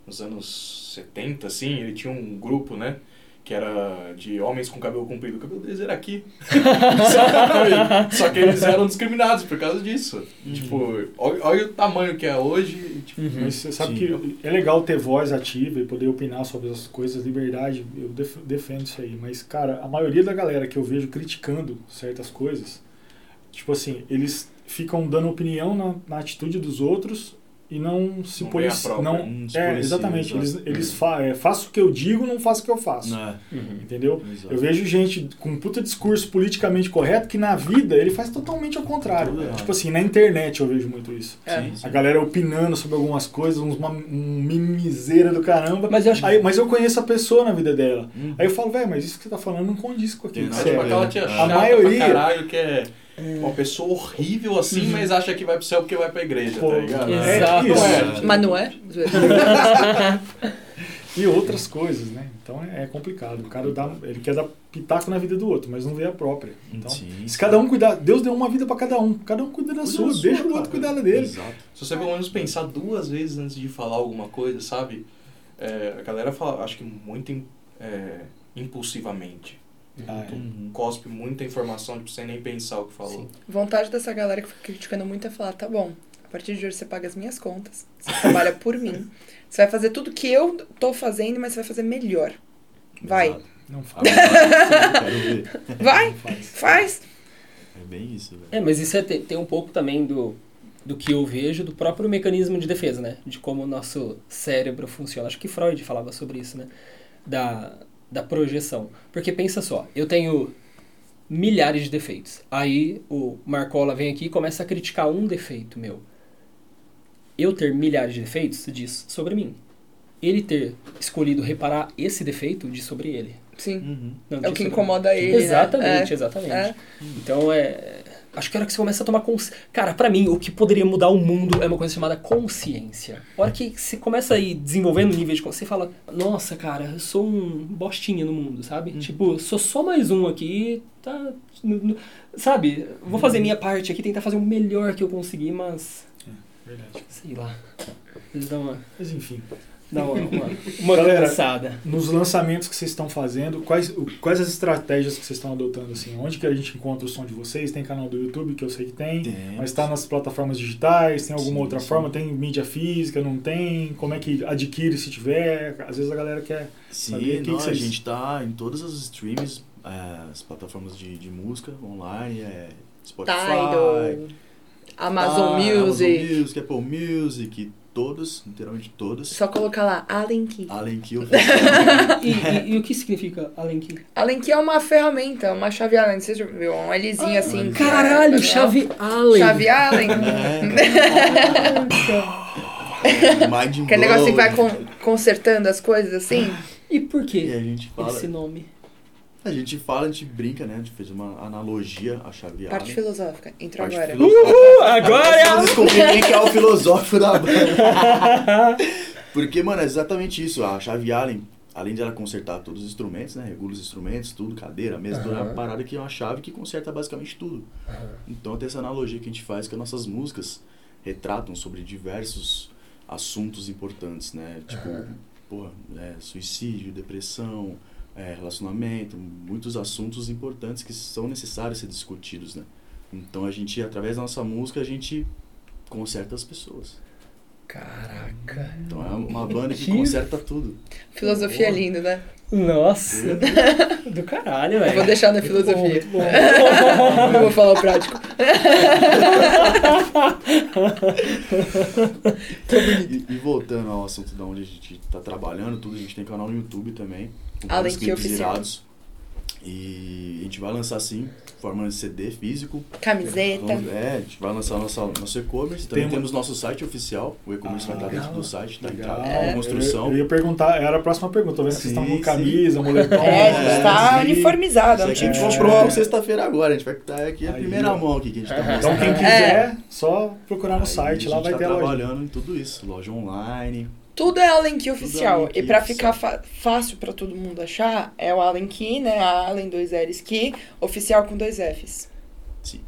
nos anos 70, assim. Ele tinha um grupo, né? Que era de homens com cabelo comprido. O cabelo deles era aqui. Só que eles eram discriminados por causa disso. Tipo, olha, olha o tamanho que é hoje. Tipo, Mas você sabe Sim. que é legal ter voz ativa e poder opinar sobre as coisas, liberdade, eu def- defendo isso aí. Mas, cara, a maioria da galera que eu vejo criticando certas coisas, tipo assim, eles ficam dando opinião na, na atitude dos outros e não se Não vem a policiam. própria. Não, Não se é, policia, exatamente. Eles, eles fa é, faço o que eu digo, não faço o que eu faço. É, Uhum. Entendeu? exato. Eu vejo gente com um puta discurso politicamente correto que na vida ele faz totalmente ao contrário. Errado. Tipo assim, na internet eu vejo muito isso. É. Sim, sim. A galera opinando sobre algumas coisas, uns uma, um mimizeira do caramba. Mas eu acho que- Aí, mas eu conheço a pessoa na vida dela. Uhum. Aí eu falo, velho, mas isso que você tá falando não condiz com aquilo que é você tipo a é. A chata maioria- pra caralho que é uma pessoa horrível assim, mas acha que vai pro céu porque vai pra igreja, Pô, tá ligado? é Exato. isso. Não é. Mas não é? E outras coisas, né? Então é, é complicado. O cara dá, ele quer dar pitaco na vida do outro, mas não vê a própria. Então, Sim, se cada um cuidar, Deus deu uma vida pra cada um. Cada um cuida da Cuida sua, da sua, deixa o outro cuidar da dele. Exato. Se você pelo menos pensar duas vezes antes de falar alguma coisa, sabe? É, a galera fala, acho que muito é, impulsivamente. Ah, é. Uhum. Cospe muita informação tipo, sem nem pensar o que falou. Sim. Vontade dessa galera que fica criticando muito é falar, tá bom, a partir de hoje você paga as minhas contas, você trabalha por mim, você vai fazer tudo que eu tô fazendo, mas você vai fazer melhor. Vai, Exato. Não faz. ver. vai, Não faz. faz. É bem isso, velho. É, mas isso é, tem, tem um pouco também do, do que eu vejo do próprio mecanismo de defesa, né? De como o nosso cérebro funciona. Acho que Freud falava sobre isso, né? Da, da projeção. Porque pensa só, eu tenho milhares de defeitos. Aí o Marcola vem aqui e começa a criticar um defeito meu. Eu ter milhares de defeitos diz sobre mim. ele ter escolhido reparar esse defeito de sobre ele. Sim. Uhum. Não É o diz que incomoda ele, né? Exatamente, É. exatamente. É. Então é. Acho que a hora que você começa a tomar consciência. Cara, pra mim, o que poderia mudar o mundo é uma coisa chamada consciência. A hora que você começa a ir desenvolvendo nível de consciência, você fala: Nossa, cara, eu sou um bostinha no mundo, sabe? Tipo, sou só mais um aqui, tá. Sabe? Vou fazer minha parte aqui, tentar fazer o melhor que eu conseguir, mas. Verdade. Sei lá. Uma. Mas enfim. Dá uma, uma, Galera, cansada. Nos lançamentos que vocês estão fazendo, quais, quais as estratégias que vocês estão adotando? Assim? Onde que a gente encontra o som de vocês? Tem canal do YouTube, que eu sei que tem. Temos. Mas está nas plataformas digitais? Tem alguma Sim, outra sim. forma? Tem mídia física? Não tem? Como é que adquire se tiver? Às vezes a galera quer. Sim? Que não, que a vocês- gente tá em todas as streams, é, as plataformas de, de música online, é, Spotify, Tidal, Amazon Tidal, Music. Amazon Music, Apple Music, todos, literalmente todos. Só colocar lá, Allen Key. Além que eu E, e- e o que significa Allen Key? Allen Key é uma ferramenta, uma chave Allen. Você já viu? Um Lzinho assim. que é Caralho, chave Allen. Chave Allen. É, Mind Aquele negócio que vai con- consertando as coisas assim. E por E que a gente fala, esse nome? A gente fala, a gente brinca, né? A gente fez uma analogia à chave Parte Allen. filosófica. Entrou Parte agora. filosófica. agora Vamos descobrir quem que é o filosófico da banda. Porque, mano, é exatamente isso. A chave Allen, além de ela consertar todos os instrumentos, né? Regula os instrumentos, tudo, cadeira, mesa, tudo, é Aham. uma parada que é uma chave que conserta basicamente tudo. Então tem essa analogia que a gente faz que as nossas músicas retratam sobre diversos assuntos importantes, né? Tipo, Aham. porra, é, suicídio, depressão, é, relacionamento, muitos assuntos importantes que são necessários ser discutidos, né? Então a gente, através da nossa música, a gente conserta as pessoas. Caraca. Então é uma banda que conserta tudo. Filosofia é lindo, né? Nossa. Do caralho, Eu vou velho. deixar na filosofia. Muito bom. Não vou falar o prático. E, e voltando ao assunto da onde a gente tá trabalhando, tudo, a gente tem canal no YouTube também. Além que oficial. E a gente vai lançar sim, forma de CD físico. Camiseta. Vamos- é, a gente vai lançar nossa, nosso e-commerce. Também Tem uma- temos nosso site oficial. O e-commerce vai Ah, estar dentro legal. do site, tá em Legal. tra- É. construção. Eu, eu ia perguntar, era a próxima pergunta. Tô vendo que vocês estão com camisa, moletom. É, a gente tá sim. uniformizado. A gente gente comprou. sexta-feira agora. A gente vai estar aqui a Aí, primeira ó. mão aqui que a gente tá Então, Então quem quiser, só procurar no Aí site, lá vai tá ter a loja. trabalhando em tudo isso. Loja online. Tudo é Allen Key Tudo oficial. Allen Key e pra oficial. ficar fácil pra todo mundo achar, é o Allen Key, né? A Allen 2 L's Key, oficial com dois Fs. Sim.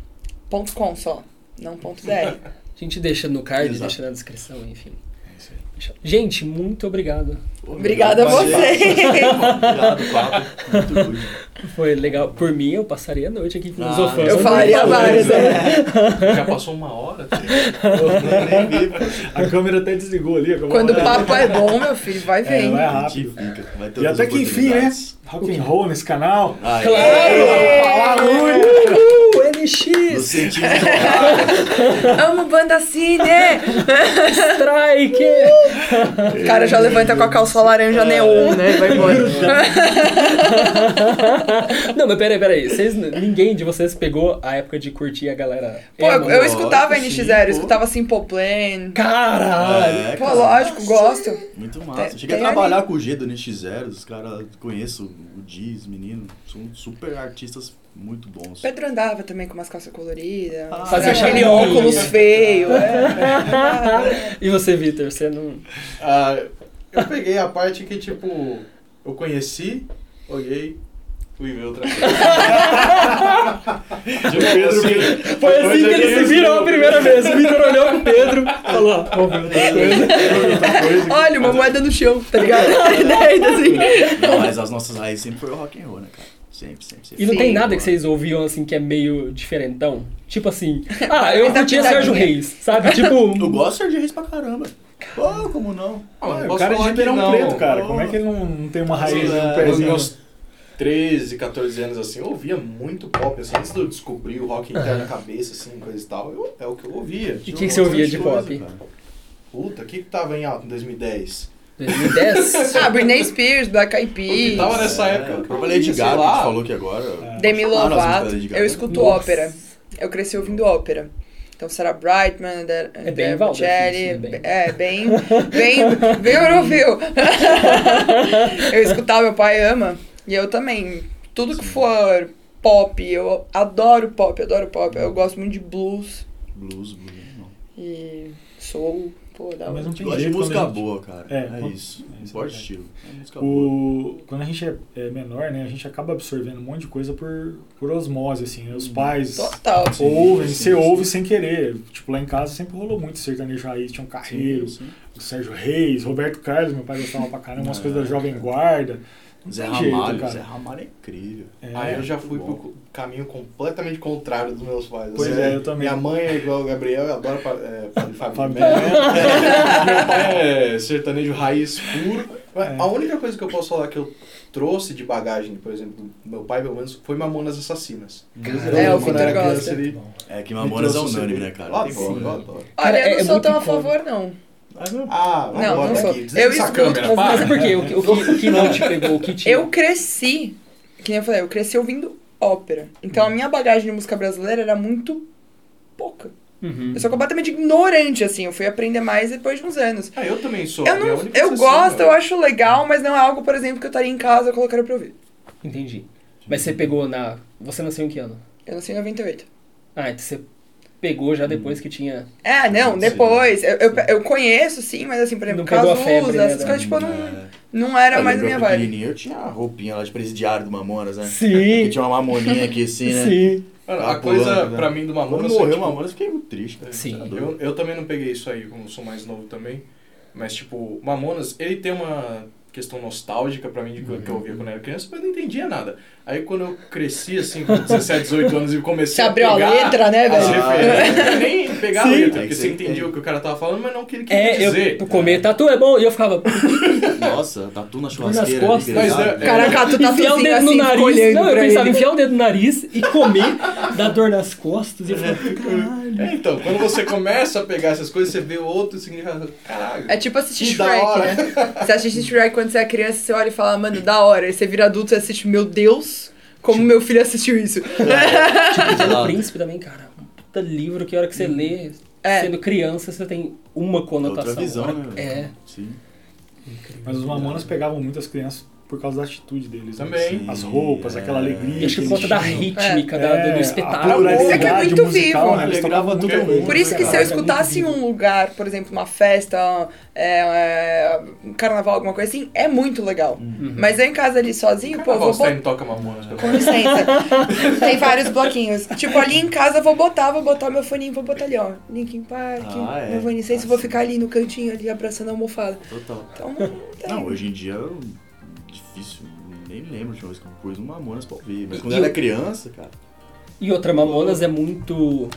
Ponto .com só, não ponto .br. A gente deixa no card, Exato. deixa na descrição, enfim. É Gente, muito obrigado. Obrigada a você. Obrigado, papo. Muito. Foi legal. Por mim, eu passaria a noite aqui filosofando. eu falaria várias, né? Já passou uma hora? Nem vi, pô. A câmera até desligou ali. Quando o É, papo é bom, meu filho, vai É, vendo. vai A gente rápido. vai E até que enfim, né? Rock and roll nesse canal. Aí, Claro! Fala No sentido de Amo banda assim, né? Strike! O cara já levanta com a calça laranja neon, né? Vai embora. Não, mas peraí, peraí. Vocês, ninguém de vocês pegou a época de curtir a galera. Pô, eu, eu escutava lógico, sim, NX0, eu escutava Simple Plan. Caralho! É, Pô, lógico, gosto. Muito massa. Tem- Cheguei a trabalhar com o G do NX0, os caras conheço o Diz, menino, são super artistas muito bons. Pedro andava também com umas calças coloridas. Ah, Fazia aquele chapinha. óculos feio. É. E você, Vitor? Você não. Ah, eu peguei a parte que, tipo, eu conheci, olhei, fui ver outra coisa. De Pedro Foi assim que ele se virou a primeira vez. O Vitor olhou pro Pedro falou: "Ó, vamos ver outra coisa. outra coisa. Olha, uma moeda no chão, tá ligado? Daí, assim. Não, mas as nossas raízes sempre foi o rock and roll, né, cara? Sempre, sempre, sempre. E não Sim. tem nada que vocês ouviam assim que é meio diferentão? Tipo assim, ah, eu curtia. Sérgio Reis, sabe? Tipo. Eu gosto de Sérgio Reis pra caramba. Pô, como não? Ah, o cara é de Ribeirão não. Preto, cara. Como é que ele não, não tem uma raiz no é, Nos pezinho? meus 13, 14 anos, assim, eu ouvia muito pop, assim, antes de eu descobrir o rock interno na cabeça, assim, coisa e tal, eu, é o que eu ouvia. E o que, que você ouvia de pop? Puta, o que que tava em alta em 2010? 2010? Ah, Britney Spears, Black Eyed que Peas, tava nessa É, época? que eu própria Lady sei Gaga, gente falou que agora. É. Demi nas Lovato. Eu escuto Nossa. ópera. Eu cresci ouvindo ópera. Então, Sarah Brightman, Andrea É bem Andrea Waldorf, Bocelli, isso, é bem. é bem, bem, bem europeu. eu escutava, meu pai ama, e eu também. Tudo que for pop, eu adoro pop, adoro pop. Eu gosto muito de blues Blues, blues. Não. e soul, pô, hora. Mas não tem Gosto de jeito música gente- boa, cara. É, É, isso. é, isso é importa estilo. É. O, quando a gente é, é menor, né, a gente acaba absorvendo um monte de coisa por, por osmose, assim, né? Os pais Total. Sim, ouvem, sim, você sim. ouve sem querer. Tipo, lá em casa sempre rolou muito sertanejo raiz, tinha um carreiro, Sim, sim. o Sérgio Reis, Roberto Carlos, meu pai gostava pra caramba, umas É. coisas da Jovem Guarda. Zé Ramalho, jeito, cara. Zé Ramalho é incrível. É, Aí eu já fui bom. pro caminho completamente contrário dos meus pais. Pois Assim, é, eu também. Minha mãe é igual o Gabriel, eu adoro é, Fábio. Meu pai é sertanejo raiz puro. É. A única coisa que eu posso falar que eu trouxe de bagagem, por exemplo, do meu pai, pelo menos, foi Mamonas Assassinas. É, o Quando eu Vitor era criança, gosta. ele É que Mamonas é o unânime, né, cara? Eu adoro, eu Olha, eu é- não é sou tão a favor, não. Ah, não. Ah, Não, sou. aqui. Eu escuto, câmera, Mas, mas é porque o, que- o, que, o que não te pegou, o que te... Eu cresci, que nem eu falei, eu cresci ouvindo ópera. Então a minha bagagem de música brasileira era muito pouca. Uhum. Eu sou completamente ignorante, assim. Eu fui aprender mais depois de uns anos. Ah, eu também sou. Eu, minha não, eu gosto, né? eu acho legal, mas não é algo, por exemplo, que eu estaria em casa e colocaria pra ouvir. Entendi. Mas você pegou na... Você nasceu em que ano? Eu nasci em 98. Ah, então você pegou já depois que tinha... É, não, depois. Eu, eu, eu conheço, sim, mas assim, por exemplo, Não pegou a Cazuza, febre, né, essas coisas, tipo, não, É. não era Eu mais a minha eu vibe. Eu tinha a roupinha lá de presidiário do Mamonas, né? Que Sim, tinha uma mamoninha aqui assim, né? sim. Mano, a coisa, né? pra mim, do Quando Mamonas morreu é, o tipo, Mamonas, eu fiquei muito triste, cara. Sim. Doido. Eu, eu também não peguei isso aí, como sou mais novo também. Mas, tipo, Mamonas, ele tem uma questão nostálgica pra mim de que, que eu ouvia quando eu era criança, mas não entendia nada. Aí quando eu cresci, assim, com 17, 18 anos e comecei Você abriu a pegar letra, né, velho? Ah, nem pegar a Sim. letra, É porque que você entendia o que o cara tava falando, mas não o que ele queria É, dizer. eu comer tatu é bom, e eu ficava... Nossa, tatu na nas churrasqueira. costas. ali, Mas, grelhado. é, Caraca, tu tá enfiar o dedo no assim, nariz. olhando Não, eu pensava, ele. enfiar o dedo no nariz e comer, dar dor nas costas. E eu falava, caralho. É, então, quando você começa a pegar essas coisas, você vê outro significado. Caralho. É tipo assistir Shrek, né? Você assiste Shrek quando você é criança, você olha e fala, mano, da hora. Aí você vira adulto e assiste, meu Deus, como meu filho assistiu isso. Tipo, Pequeno Exato. Príncipe também, cara. Um puta livro que a hora que você lê, É. sendo criança, você tem uma conotação. Outra visão, hora- né? É. Sim. Mas os Mamonas pegavam muitas crianças por causa da atitude deles. né? Também. As roupas, É. aquela alegria. E acho que por conta da rítmica da- É, do a espetáculo. É que é muito musical, vivo. né? Eles tocavam mundo. bem. Por isso que se eu é escutasse um lugar, por exemplo, uma festa, é, é, um carnaval, alguma coisa assim, é muito legal. Uhum. Mas eu em casa ali sozinho, pô, Carnaval, vou indo toca Mamonas. Com licença. Tem vários bloquinhos. Tipo, ali em casa eu vou botar, vou botar meu foninho, vou botar ali, ó. Linkin Park, Ah, é. meu Evanescence, vou ficar ali no cantinho, ali, abraçando a almofada. Total. Então, não tem. Não, hoje em dia eu- difícil. Nem lembro de uma vez que eu pus um Mamonas pra ouvir. Mas E- quando e eu era criança, cara. E outra, Mamonas é muito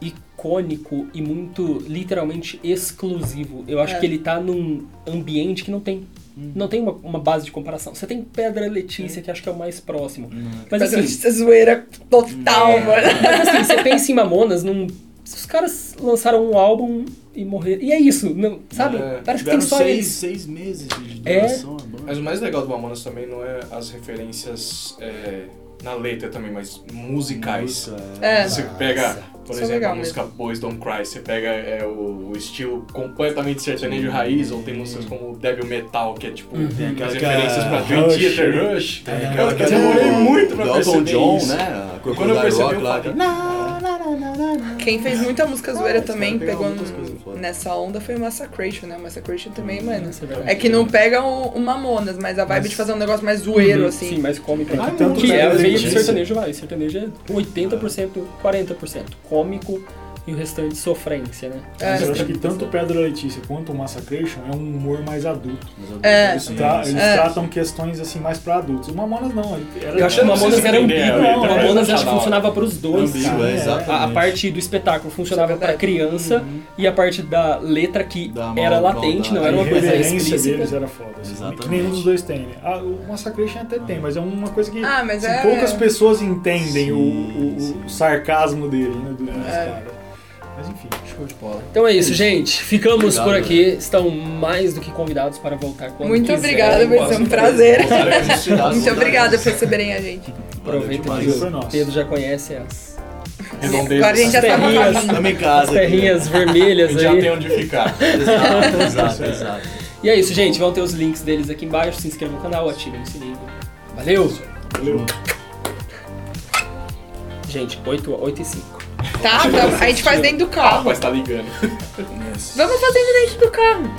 icônico e muito literalmente exclusivo. Eu acho É. que ele tá num ambiente que não tem. Não tem uma, uma base de comparação. Você tem Pedra Letícia, que acho que é o mais próximo. Mas Mas assim, essa zoeira total, mano. mas assim, você pensa em Mamonas, num, os caras lançaram um álbum e morreram. E é isso, não, sabe? É, Parece que tem só seis, eles. seis meses de É. duração. banda. Mas o mais legal do Mamonas também não é as referências é, na letra também, mas musicais. Música, É. Você pega, por Isso é exemplo, a música Boys Don't Cry, você pega é, o, o estilo completamente sertanejo raiz, ou tem músicas como Devil Metal, que é tipo Uhum. Tem aquela as que é referências pra Dream Rush. Theater Rush. Tem Eu aquela que é demorei muito pra perceber John, isso. né? Quando eu percebi, eu falei, Quem fez muita música zoeira Ah, também, pegou foda. nessa onda, foi o Massacration, né? O Massacration também, mano. Isso é. É que não pega o, o Mamonas, mas a vibe Mas- de fazer um negócio mais zoeiro, Uhum, assim. Sim, mais cômico. É que que tanto que é a veia de sertanejo vai. Sertanejo é 80%, 40% cômico e o restante sofrência, né? É. Eu acho que tanto o Pedra Letícia quanto o Massacration é um humor mais adulto. É. Eles, tra- eles É. tratam questões assim mais pra adultos. O Mamonas não. Era, Eu acho que o Mamonas era ambíguo. O Mamonas acho que funcionava pros dois. Ambíguo, é. A, a parte do espetáculo funcionava pra criança e a parte da letra que Da era latente, não era uma a coisa reverência deles explícita. era foda. Assim. Exatamente. Que nenhum dos dois tem, né? Ah, o Massacration até tem, mas é uma coisa que Ah, mas assim, é- poucas pessoas entendem Sim, o, o- o sarcasmo dele, né? Do, É. cara. Mas enfim. Show de bola. Então é isso, gente. Ficamos Obrigado, por aqui. Estão mais do que convidados para voltar quando Muito quiserem. obrigada, vai ser um prazer. Muito obrigada por receberem a gente. Aproveita que o nosso. Pedro já conhece as. Agora a gente já tá terrinhas. Estamos em As casa. aqui, terrinhas A vermelhas gente já aí. tem onde ficar. né? Exato, exato, exato. E é isso, gente. Vão ter os links deles aqui embaixo. Se inscrevam no canal, ativem o sininho. Valeu! Valeu. Gente, 8, 8 e 5. Tá, tá, a gente faz dentro do Ah, carro. mas tá ligando. Vamos fazendo dentro do carro.